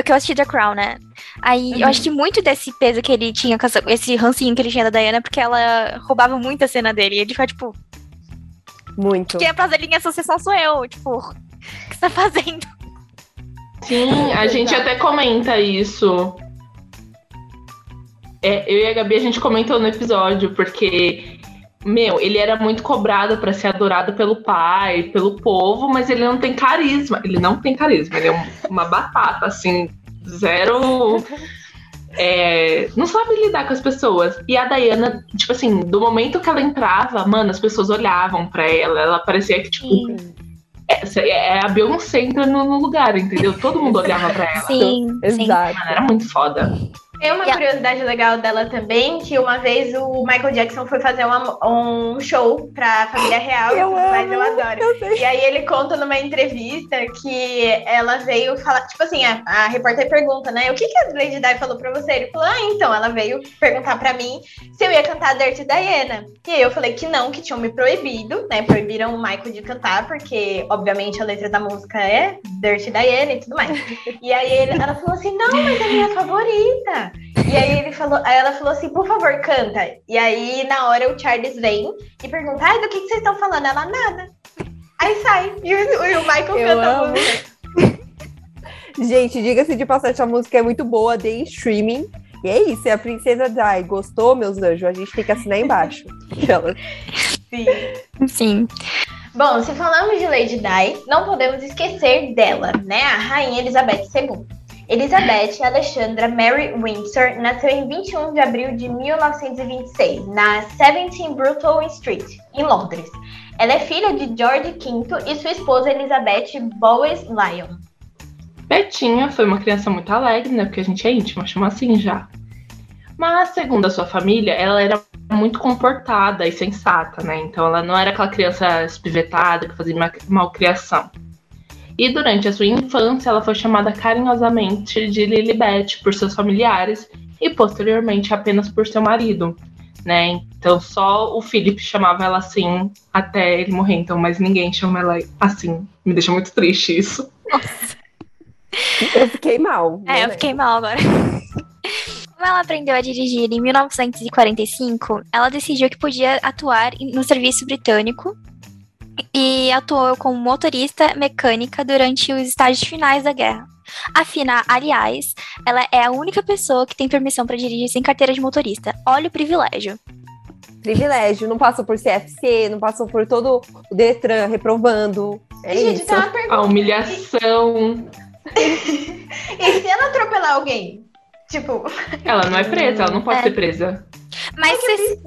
Eu assisti The Crown, né? Aí uhum. eu acho que muito desse peso que ele tinha, esse rancinho que ele tinha da Diana, porque ela roubava muito a cena dele. E ele ficava, tipo. Muito. Quem é prazer essa sessão sou eu. Tipo, o que você tá fazendo? Sim, a gente até comenta isso. É, eu e a Gabi, a gente comentou no episódio, porque meu, ele era muito cobrado para ser adorado pelo pai, pelo povo, mas ele não tem carisma. Ele não tem carisma, ele é uma batata, assim, zero. É, não sabe lidar com as pessoas. E a Diana, tipo assim, do momento que ela entrava, mano, as pessoas olhavam para ela. Ela parecia que, tipo. É, é, a Beyoncé entra no, lugar, entendeu? Todo mundo olhava pra ela. Sim, exato. Mano, era muito foda. Tem uma yeah. curiosidade legal dela também, que uma vez o Michael Jackson foi fazer uma, um show pra família real, eu mas amo, eu adoro. Eu e aí ele conta numa entrevista que ela veio falar, tipo assim, a, a repórter pergunta, né, o que, que a Lady Di falou pra você? Ele falou, ah, então, ela veio perguntar pra mim se eu ia cantar Dirty Diana. E aí eu falei que não, que tinham me proibido, né, proibiram o Michael de cantar, porque, obviamente, a letra da música é Dirty Diana e tudo mais. E aí ele, ela falou assim, não, mas é minha favorita. E aí ele falou, aí ela falou assim, por favor, canta. E aí, na hora, o Charles vem e pergunta, ai, do que, que vocês estão falando? Ela, nada. Aí sai. E o, e o Michael Eu canta amo. a música. Gente, diga-se de passagem, essa música é muito boa, de streaming. E é isso, é a Princesa Dai. Gostou, meus anjos? A gente tem que assinar embaixo. Sim. Sim. Bom, se falamos de Lady Di, não podemos esquecer dela, né? A Rainha Elizabeth II. Elizabeth Alexandra Mary Windsor nasceu em 21 de abril de 1926, na 17 Brutal Street, em Londres. Ela é filha de George V e sua esposa Elizabeth Bowes Lyon. Betinha foi uma criança muito alegre, né? Porque a gente é íntima, chama assim já. Mas, segundo a sua família, ela era muito comportada e sensata, né? Então ela não era aquela criança espivetada que fazia malcriação. E durante a sua infância, ela foi chamada carinhosamente de Lilibet por seus familiares e posteriormente apenas por seu marido, né? Então só o Philip chamava ela assim até ele morrer, então, mas ninguém chama ela assim. Me deixa muito triste isso. Nossa. Eu fiquei mal. É, eu fiquei mal agora. Como ela aprendeu a dirigir em 1945, ela decidiu que podia atuar no serviço britânico e atuou como motorista mecânica durante os estágios finais da guerra. Afina, aliás, ela é a única pessoa que tem permissão para dirigir sem carteira de motorista. Olha o privilégio. Privilégio, não passou por CFC, não passou por todo o Detran reprovando. É Gente, isso. A humilhação. e se ela atropelar alguém? Tipo. Ela não é presa, ela não pode é. ser presa. Mas vocês,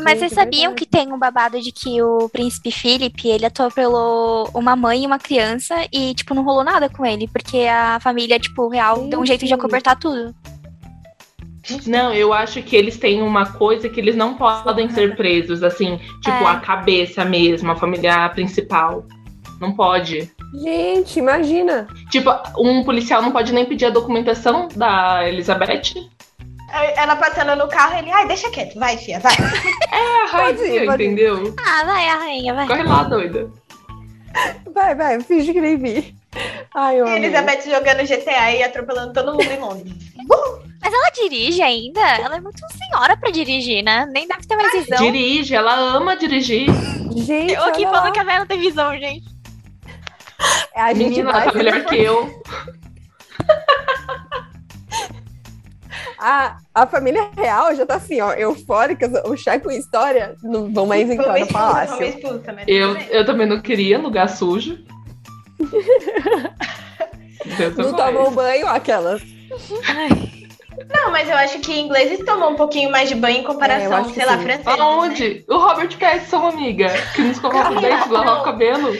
mas vocês sabiam que tem um babado de que o príncipe Philip, ele atuou pelo uma mãe e uma criança e, tipo, não rolou nada com ele, porque a família, tipo, real sim, deu um jeito de acobertar tudo. Não, eu acho que eles têm uma coisa que eles não podem ser presos, assim, tipo, é. a cabeça mesmo, a família principal. Não pode. Gente, imagina. Tipo, um policial não pode nem pedir a documentação da Elizabeth. Ela passando no carro, ele, ai, deixa quieto, vai, filha, vai. É a rainha, entendeu? Ah, vai, a rainha, vai. Corre lá, doida. Vai, vai, finge que nem vi. Ai, eu Elizabeth jogando GTA e atropelando todo mundo em Londres. Mas ela dirige ainda? Ela é muito senhora pra dirigir, né? Nem deve ter mais visão. Dirige, ela ama dirigir. Gente, eu aqui falando que a Vera tem visão, gente. É, a gente Menina, ela tá melhor que eu. A, a família real já tá assim, ó, eufórica, o chá com história, não vão mais entrar no palácio. Eu, eu também não queria lugar sujo. não tomam banho, aquelas. Não, mas eu acho que ingleses tomam um pouquinho mais de banho em comparação, é, sei lá, francês. Aonde? Né? O Robert Pattinson, amiga, que não escovava os dentes, lavava o cabelo.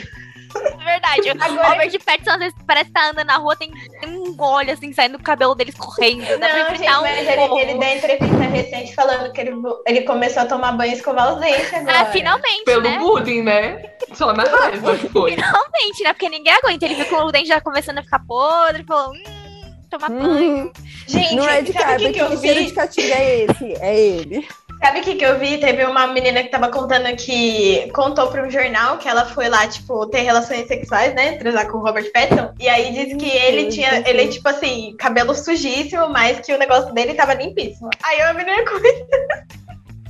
É verdade. Agora... O Robert Pattinson às vezes parece que tá andando na rua, tem, tem um óleo assim saindo do cabelo dele correndo. Dá não, gente, um mas ele, ele deu entrevista recente falando que ele, ele começou a tomar banho e escovar os dentes ah, agora. Ah, finalmente. Pelo né? bullying, né? Só na raiva foi. Finalmente, né? Porque ninguém aguenta. Ele viu que o dente já começando a ficar podre, falou. Hum, tomar hum. banho. Gente, não é de carne, que, que, que cheiro de é esse? É ele. Sabe o que, que eu vi? Teve uma menina que tava contando que contou para um jornal que ela foi lá, tipo, ter relações sexuais, né? Transar com o Robert Pattinson. E aí disse que ele tinha, ele, tipo assim, cabelo sujíssimo, mas que o negócio dele tava limpíssimo. Aí a menina coisa.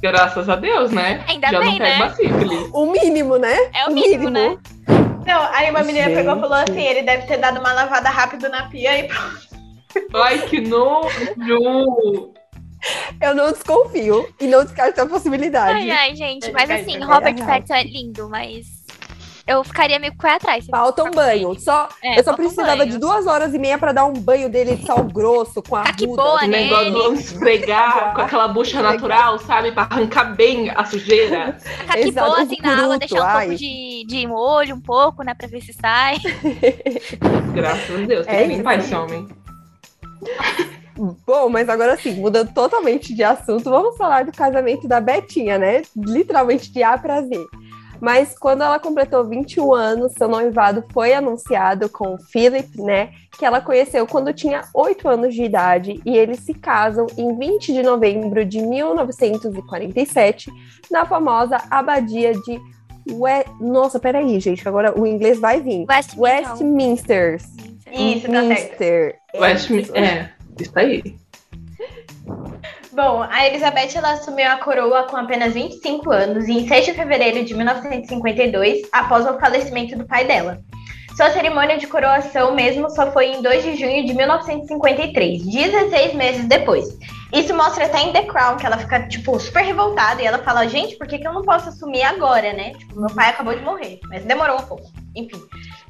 Graças a Deus, né? Ainda Já bem, não né? sífilis. O mínimo, né? É o mínimo, o mínimo. né? Não, aí uma menina Gente. pegou e falou assim: ele deve ter dado uma lavada rápido na pia e pronto. Ai, que nojo! Eu não desconfio e não descarto a possibilidade. Ai, ai, gente, mas assim, Robert Pattinson é lindo, mas eu ficaria meio com o pé atrás. Falta um banho. Só, é, eu só precisava um de duas horas e meia pra dar um banho dele de sal grosso com a ah, que boa, O negócio de esfregar com aquela bucha natural, sabe? Pra arrancar bem a sujeira. Ficar que boa, assim, na água, deixar um ai. pouco de, de molho, um pouco, né? Pra ver se sai. Graças a Deus, tem é que limpar esse homem. Bom, mas agora sim, mudando totalmente de assunto, vamos falar do casamento da Betinha, né? Literalmente de A pra Z. Mas quando ela completou 21 anos, seu noivado foi anunciado com o Philip, né? Que ela conheceu quando tinha 8 anos de idade e eles se casam em 20 de novembro de 1947 na famosa abadia de We... Nossa, peraí, gente, agora o inglês vai vir. Westminster. Westminster. Isso, tá certo. Westminster. É. Isso aí. Bom, a Elizabeth ela assumiu a coroa com apenas 25 anos em 6 de fevereiro de 1952, após o falecimento do pai dela. Sua cerimônia de coroação mesmo só foi em 2 de junho de 1953, 16 meses depois. Isso mostra até em The Crown, que ela fica, tipo, super revoltada e ela fala, gente, por que, que eu não posso assumir agora, né? Tipo, meu pai acabou de morrer, mas demorou um pouco. Enfim.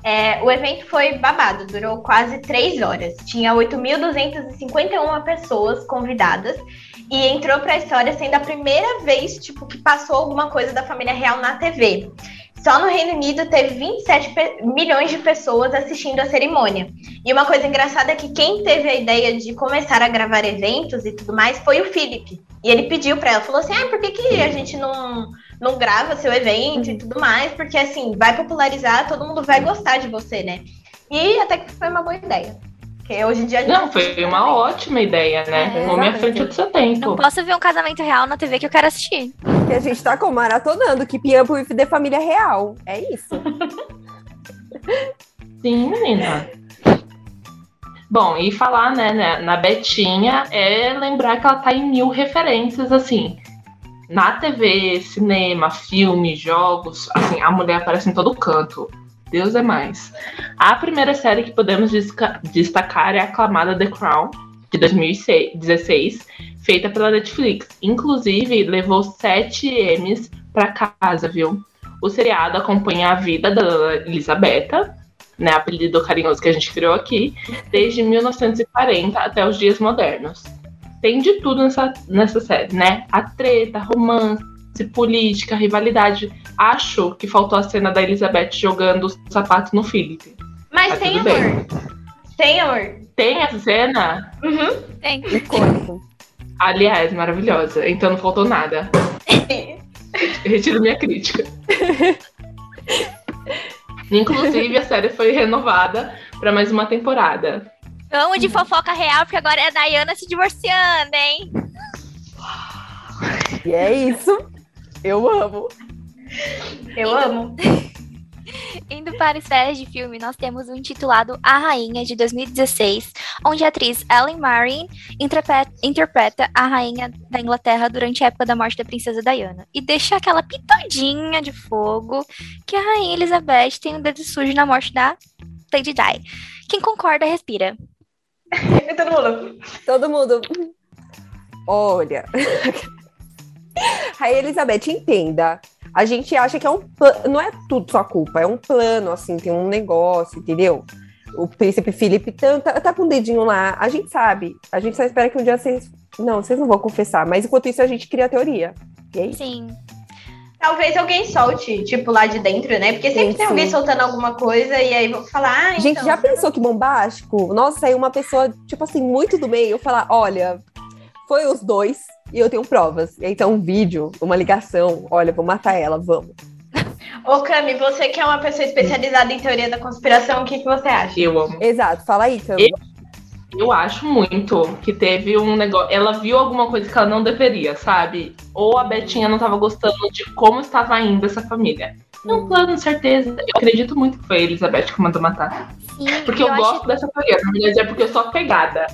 É, o evento foi babado, durou quase três horas. Tinha 8.251 pessoas convidadas e entrou para a história sendo a primeira vez tipo, que passou alguma coisa da família real na TV. Só no Reino Unido teve 27 milhões de pessoas assistindo a cerimônia. E uma coisa engraçada é que quem teve a ideia de começar a gravar eventos e tudo mais foi o Philip. E ele pediu para ela, falou assim: ah, por que, que a gente não não grava seu evento e tudo mais, porque assim, vai popularizar, todo mundo vai gostar de você, né? E até que foi uma boa ideia. Porque hoje em dia a gente Não, foi uma ótima ideia, né? É, Homem à frente do seu tempo. Não posso ver um casamento real na TV que eu quero assistir. Que a gente tá com maratonando, que Up with the família real. É isso. Sim, menina. Bom, e falar, né, na Betinha é lembrar que ela tá em mil referências, assim na TV, cinema, filme, jogos, assim, a mulher aparece em todo canto. Deus é mais. A primeira série que podemos destacar é a aclamada The Crown, de 2016, feita pela Netflix. Inclusive, levou sete Emmys para casa, viu? O seriado acompanha a vida da Elisabetta, né, apelido carinhoso que a gente criou aqui, desde 1940 até os dias modernos tem de tudo nessa, nessa série, né? A treta, romance, política, rivalidade. Acho que faltou a cena da Elizabeth jogando os sapatos no Philip. Mas tá tem amor. Bem. Tem amor. Tem essa cena? Uhum. Tem. Icônico. Aliás, maravilhosa. Então não faltou nada. Retiro minha crítica. Inclusive, a série foi renovada para mais uma temporada. Vamos de fofoca real, porque agora é a Dayana se divorciando, hein? E é isso. Eu amo. Eu amo. Indo para esferas de filme, nós temos o intitulado A Rainha, de 2016, onde a atriz Ellen interpreta, interpreta a rainha da Inglaterra durante a época da morte da princesa Diana. E deixa aquela pitadinha de fogo que a rainha Elizabeth tem um dedo sujo na morte da Lady Di. Quem concorda, respira. Todo mundo. Todo mundo. olha. Rainha Elizabeth, entenda. A gente acha que é um não é tudo sua culpa, é um plano, assim, tem um negócio, entendeu? O príncipe Felipe tá, tá, tá com o um dedinho lá, a gente sabe. A gente só espera que um dia vocês. Não, vocês não vão confessar, mas enquanto isso a gente cria a teoria. E aí? Sim. Talvez alguém solte, tipo, lá de dentro, né? Porque sempre sim, tem alguém soltando alguma coisa e aí vou falar. Ah, Gente, então... já pensou que bombástico? Nossa, saiu uma pessoa, tipo assim, muito do meio, falar: olha, foi os dois e eu tenho provas. E aí tá um vídeo, uma ligação. Olha, vou matar ela, vamos. Ô, Cami, você que é uma pessoa especializada em teoria da conspiração, o que, que você acha? Eu amo. Exato, fala aí, Cami. Eu, eu acho muito que teve um negócio. Ela viu alguma coisa que ela não deveria, sabe? Ou a Betinha não estava gostando de como estava indo essa família. É um plano, certeza. Eu acredito muito que foi a Elizabeth que mandou matar. Sim, porque eu, eu gosto acho... dessa teoria. Na verdade, é porque eu sou apegada.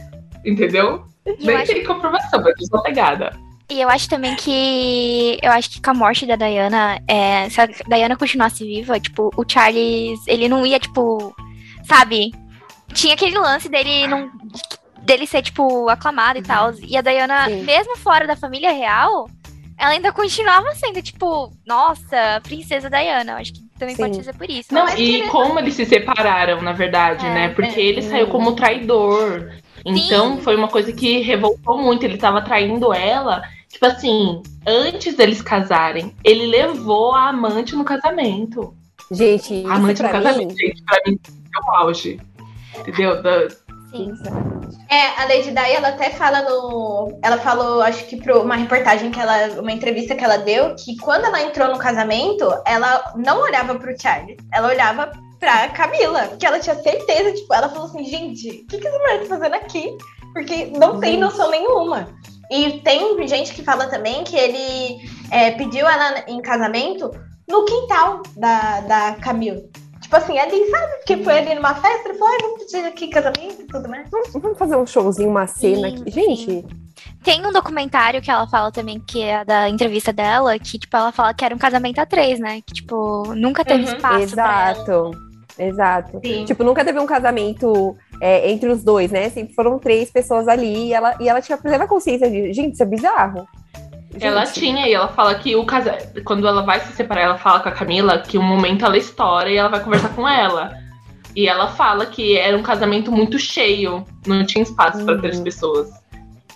Entendeu? Nem acho... tem comprovação, mas eu sou apegada. E eu acho também que. Eu acho que com a morte da Diana, é, se a Diana continuasse viva, tipo, o Charles, ele não ia, tipo. Sabe? Tinha aquele lance dele não. dele ser, tipo, aclamado e tal. E a Diana, Sim. mesmo fora da família real, ela ainda continuava sendo, tipo, nossa, princesa Diana. Eu acho que também Sim. pode ser por isso. Não, e como eles se separaram, na verdade, é, né? Porque é, ele saiu como traidor. Então Sim. foi uma coisa que revoltou muito. Ele tava traindo ela. Tipo assim, antes deles casarem, ele levou a amante no casamento. Gente, a amante no casamento, gente, pra mim é o auge. Entendeu? Da... Sim. É, a Lady Di, ela até fala no. Ela falou, acho que para uma reportagem que ela. Uma entrevista que ela deu, que quando ela entrou no casamento, ela não olhava pro Charles, ela olhava pra Camila, porque ela tinha certeza, tipo, ela falou assim, gente, o que, que essa mulher tá fazendo aqui? Porque não tem noção nenhuma. E tem gente que fala também que ele é, pediu ela em casamento no quintal da, da Camila. Tipo assim, ali, sabe? Porque foi ali numa festa, ele falou, vamos pedir aqui casamento e tudo mais. Vamos fazer um showzinho, uma cena sim, aqui. Gente. Sim. Tem um documentário que ela fala também, que é da entrevista dela, que, tipo, ela fala que era um casamento a três, né? Que, tipo, nunca teve uhum. espaço. Exato. Exato. Sim. Tipo, nunca teve um casamento é, entre os dois, né? Sempre foram três pessoas ali e ela, e ela tinha plena consciência de, gente, isso é bizarro. Gente. Ela tinha, e ela fala que o casal. Quando ela vai se separar, ela fala com a Camila que um momento ela estoura e ela vai conversar com ela. E ela fala que era um casamento muito cheio, não tinha espaço uhum. para três pessoas.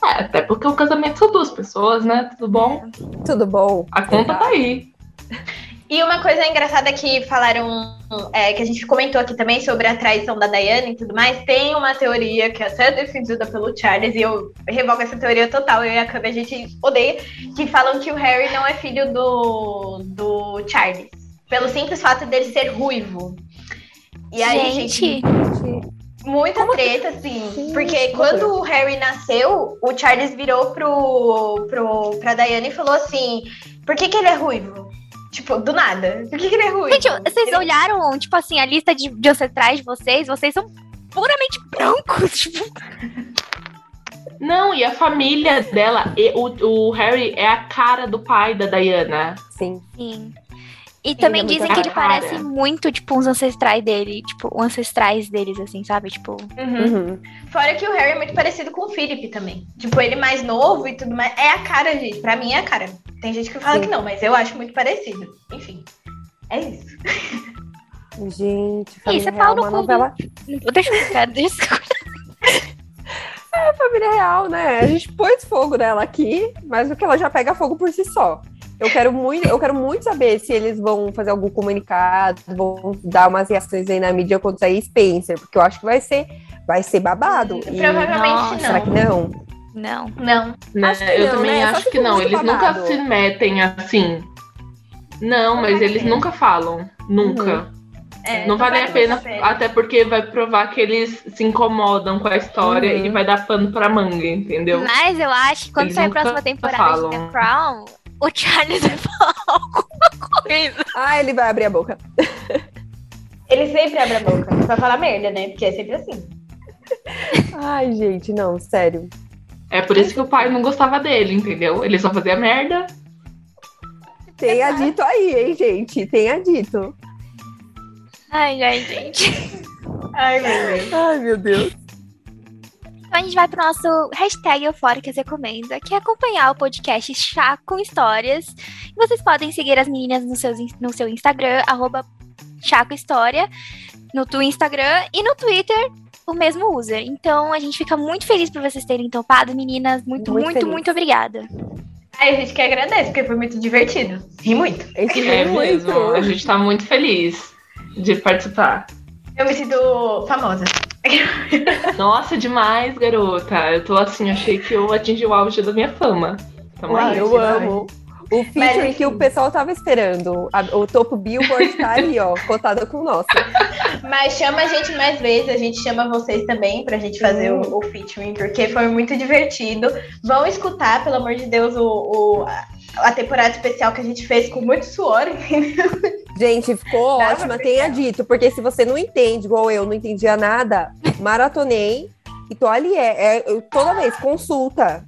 É, até porque o casamento são duas pessoas, né? Tudo bom? Tudo bom. A conta tá aí. E uma coisa engraçada que falaram, é, que a gente comentou aqui também sobre a traição da Diana e tudo mais, tem uma teoria que é até defendida pelo Charles, e eu revogo essa teoria total, eu e a Cami a gente odeia, que falam que o Harry não é filho do, do Charles, pelo simples fato dele ser ruivo. E aí, gente, gente muita Como treta, assim. Sim, porque quando o Harry nasceu, o Charles virou pro, pro, pra Diana e falou assim: por que, que ele é ruivo? Tipo, do nada. Por que, que ele é ruim? Gente, vocês ele... olharam, tipo assim, a lista de, de ancestrais de vocês? Vocês são puramente brancos, tipo. Não, e a família dela, o, o Harry é a cara do pai da Diana. Sim. Sim. E ele também é dizem que ele cara. parece muito, tipo, uns ancestrais dele, tipo, os ancestrais deles, assim, sabe? Tipo. Uhum. Uhum. Fora que o Harry é muito parecido com o Philip também. Tipo, ele mais novo e tudo mais. É a cara, gente. Pra mim é a cara. Tem gente que fala Sim. que não, mas eu acho muito parecido. Enfim. É isso. Gente, família isso, é real, uma novela. Deixa eu ficar, deixa É, família real, né? A gente pôs fogo nela aqui, mas o que ela já pega fogo por si só. Eu quero muito, eu quero muito saber se eles vão fazer algum comunicado, vão dar umas reações aí na mídia quando sair Spencer, porque eu acho que vai ser, vai ser babado. E... Provavelmente Nossa, não. Será que não? Não. Não. Acho eu não, também né? acho que não. Eles babado. nunca se metem assim. Não, mas eles nunca falam. Nunca. Uhum. É, não vale a pena, até porque vai provar que eles se incomodam com a história uhum. e vai dar pano pra manga, entendeu? Mas eu acho que quando sair a próxima temporada falam. de The Crown, o Charles vai falar alguma coisa. Ah, ele vai abrir a boca. Ele sempre abre a boca pra falar merda, né? Porque é sempre assim. Ai, gente, não, sério. É por isso que o pai não gostava dele, entendeu? Ele só fazia merda. Tenha dito aí, hein, gente? Tenha dito. Ai, ai, gente. Ai, meu Deus. Ai, meu Deus. Então a gente vai pro nosso hashtag Eufóricas Recomenda, que é acompanhar o podcast Chá com Histórias. E vocês podem seguir as meninas no, seu no seu Instagram, arroba Chá com História, no tu Instagram e no Twitter, o mesmo user. Então a gente fica muito feliz por vocês terem topado, meninas. Muito, muito, muito, muito obrigada. a gente que agradece, porque foi muito divertido. Ri muito. É mesmo. A gente tá muito feliz de participar. Eu me sinto famosa. Nossa, demais, garota. Eu tô assim, achei que eu atingi o auge da minha fama. Tamo Uai, eu amo. O featuring Mas, que o pessoal tava esperando. A, o topo Billboard tá ali, ó, cotado com o nosso. Mas chama a gente mais vezes, a gente chama vocês também pra gente fazer o, o, featuring, porque foi muito divertido. Vão escutar, pelo amor de Deus, o, o a temporada especial que a gente fez com muito suor, entendeu? Gente, ficou ótima, tenha dito, porque se você não entende, igual eu, não entendia nada, maratonei e tô ali, é, é toda vez, consulta,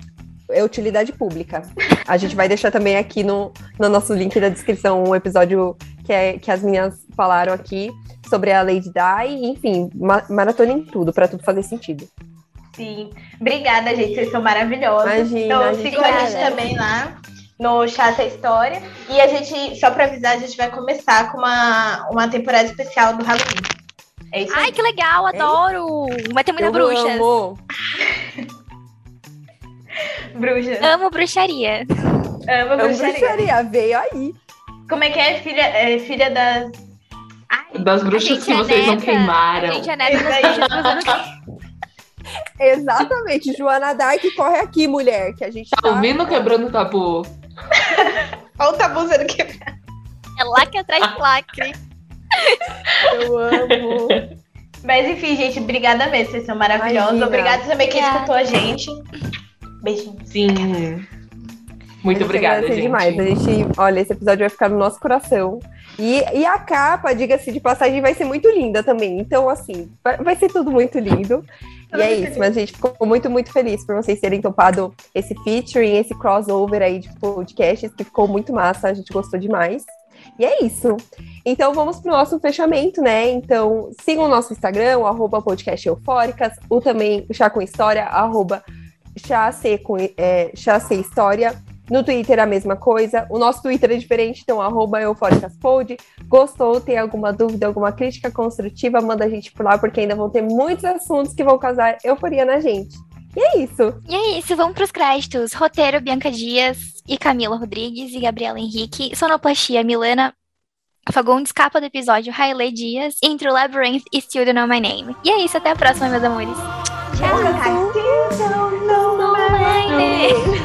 é utilidade pública. A gente vai deixar também aqui no, no nosso link da descrição um episódio que, é, que as minhas falaram aqui sobre a Lady Di, enfim, ma maratona em tudo, para tudo fazer sentido. Sim. Obrigada, gente. Vocês são maravilhosos. Imagina, então, sigam a gente também lá no Chata História. E a gente, só para avisar, a gente vai começar com uma, uma temporada especial do Halloween. É isso Ai, que legal, adoro! Vai ter muita bruxas. Amo. bruxas. Amo bruxaria. Amo bruxaria. Amo bruxaria, veio aí. Como é que é? Filha, é, filha das. Ai, das bruxas que vocês neta. não queimaram. A gente é neta Exatamente, Joana Dark corre aqui, mulher, que a gente tá, tá... ouvindo quebrando o tabu. Olha o tabu sendo quebrado. É lacre atrás de lacre. Eu amo. Mas enfim, gente, obrigada mesmo. Vocês são maravilhosos. Obrigada também quem escutou a gente. Beijinho. Sim. Muito obrigada, gente. demais. A gente, olha, esse episódio vai ficar no nosso coração. E, e a capa, diga-se de passagem, vai ser muito linda também. Então, assim, vai, ser tudo muito lindo. E é isso, mas a gente ficou muito, muito feliz por vocês terem topado esse featuring, esse crossover aí de podcasts, que ficou muito massa, a gente gostou demais. E é isso. Então vamos para o nosso fechamento, né? Então sigam o nosso Instagram, o arroba podcast eufóricas, o também o Chá com História, arroba chá, com, é, chá História. No Twitter a mesma coisa. O nosso Twitter é diferente, então arroba eufóricaspod. Gostou? Tem alguma dúvida, alguma crítica construtiva? Manda a gente por lá, porque ainda vão ter muitos assuntos que vão causar euforia na gente. E é isso. E é isso, vamos para os créditos. Roteiro, Bianca Dias e Camila Rodrigues e Gabriela Henrique. Sonoplastia, Milena Fagundes, capa do episódio, Hailey Dias, Intro Labyrinth e Still Don't Know My Name. E é isso, até a próxima, meus amores. Tchau. Tchau. Hey.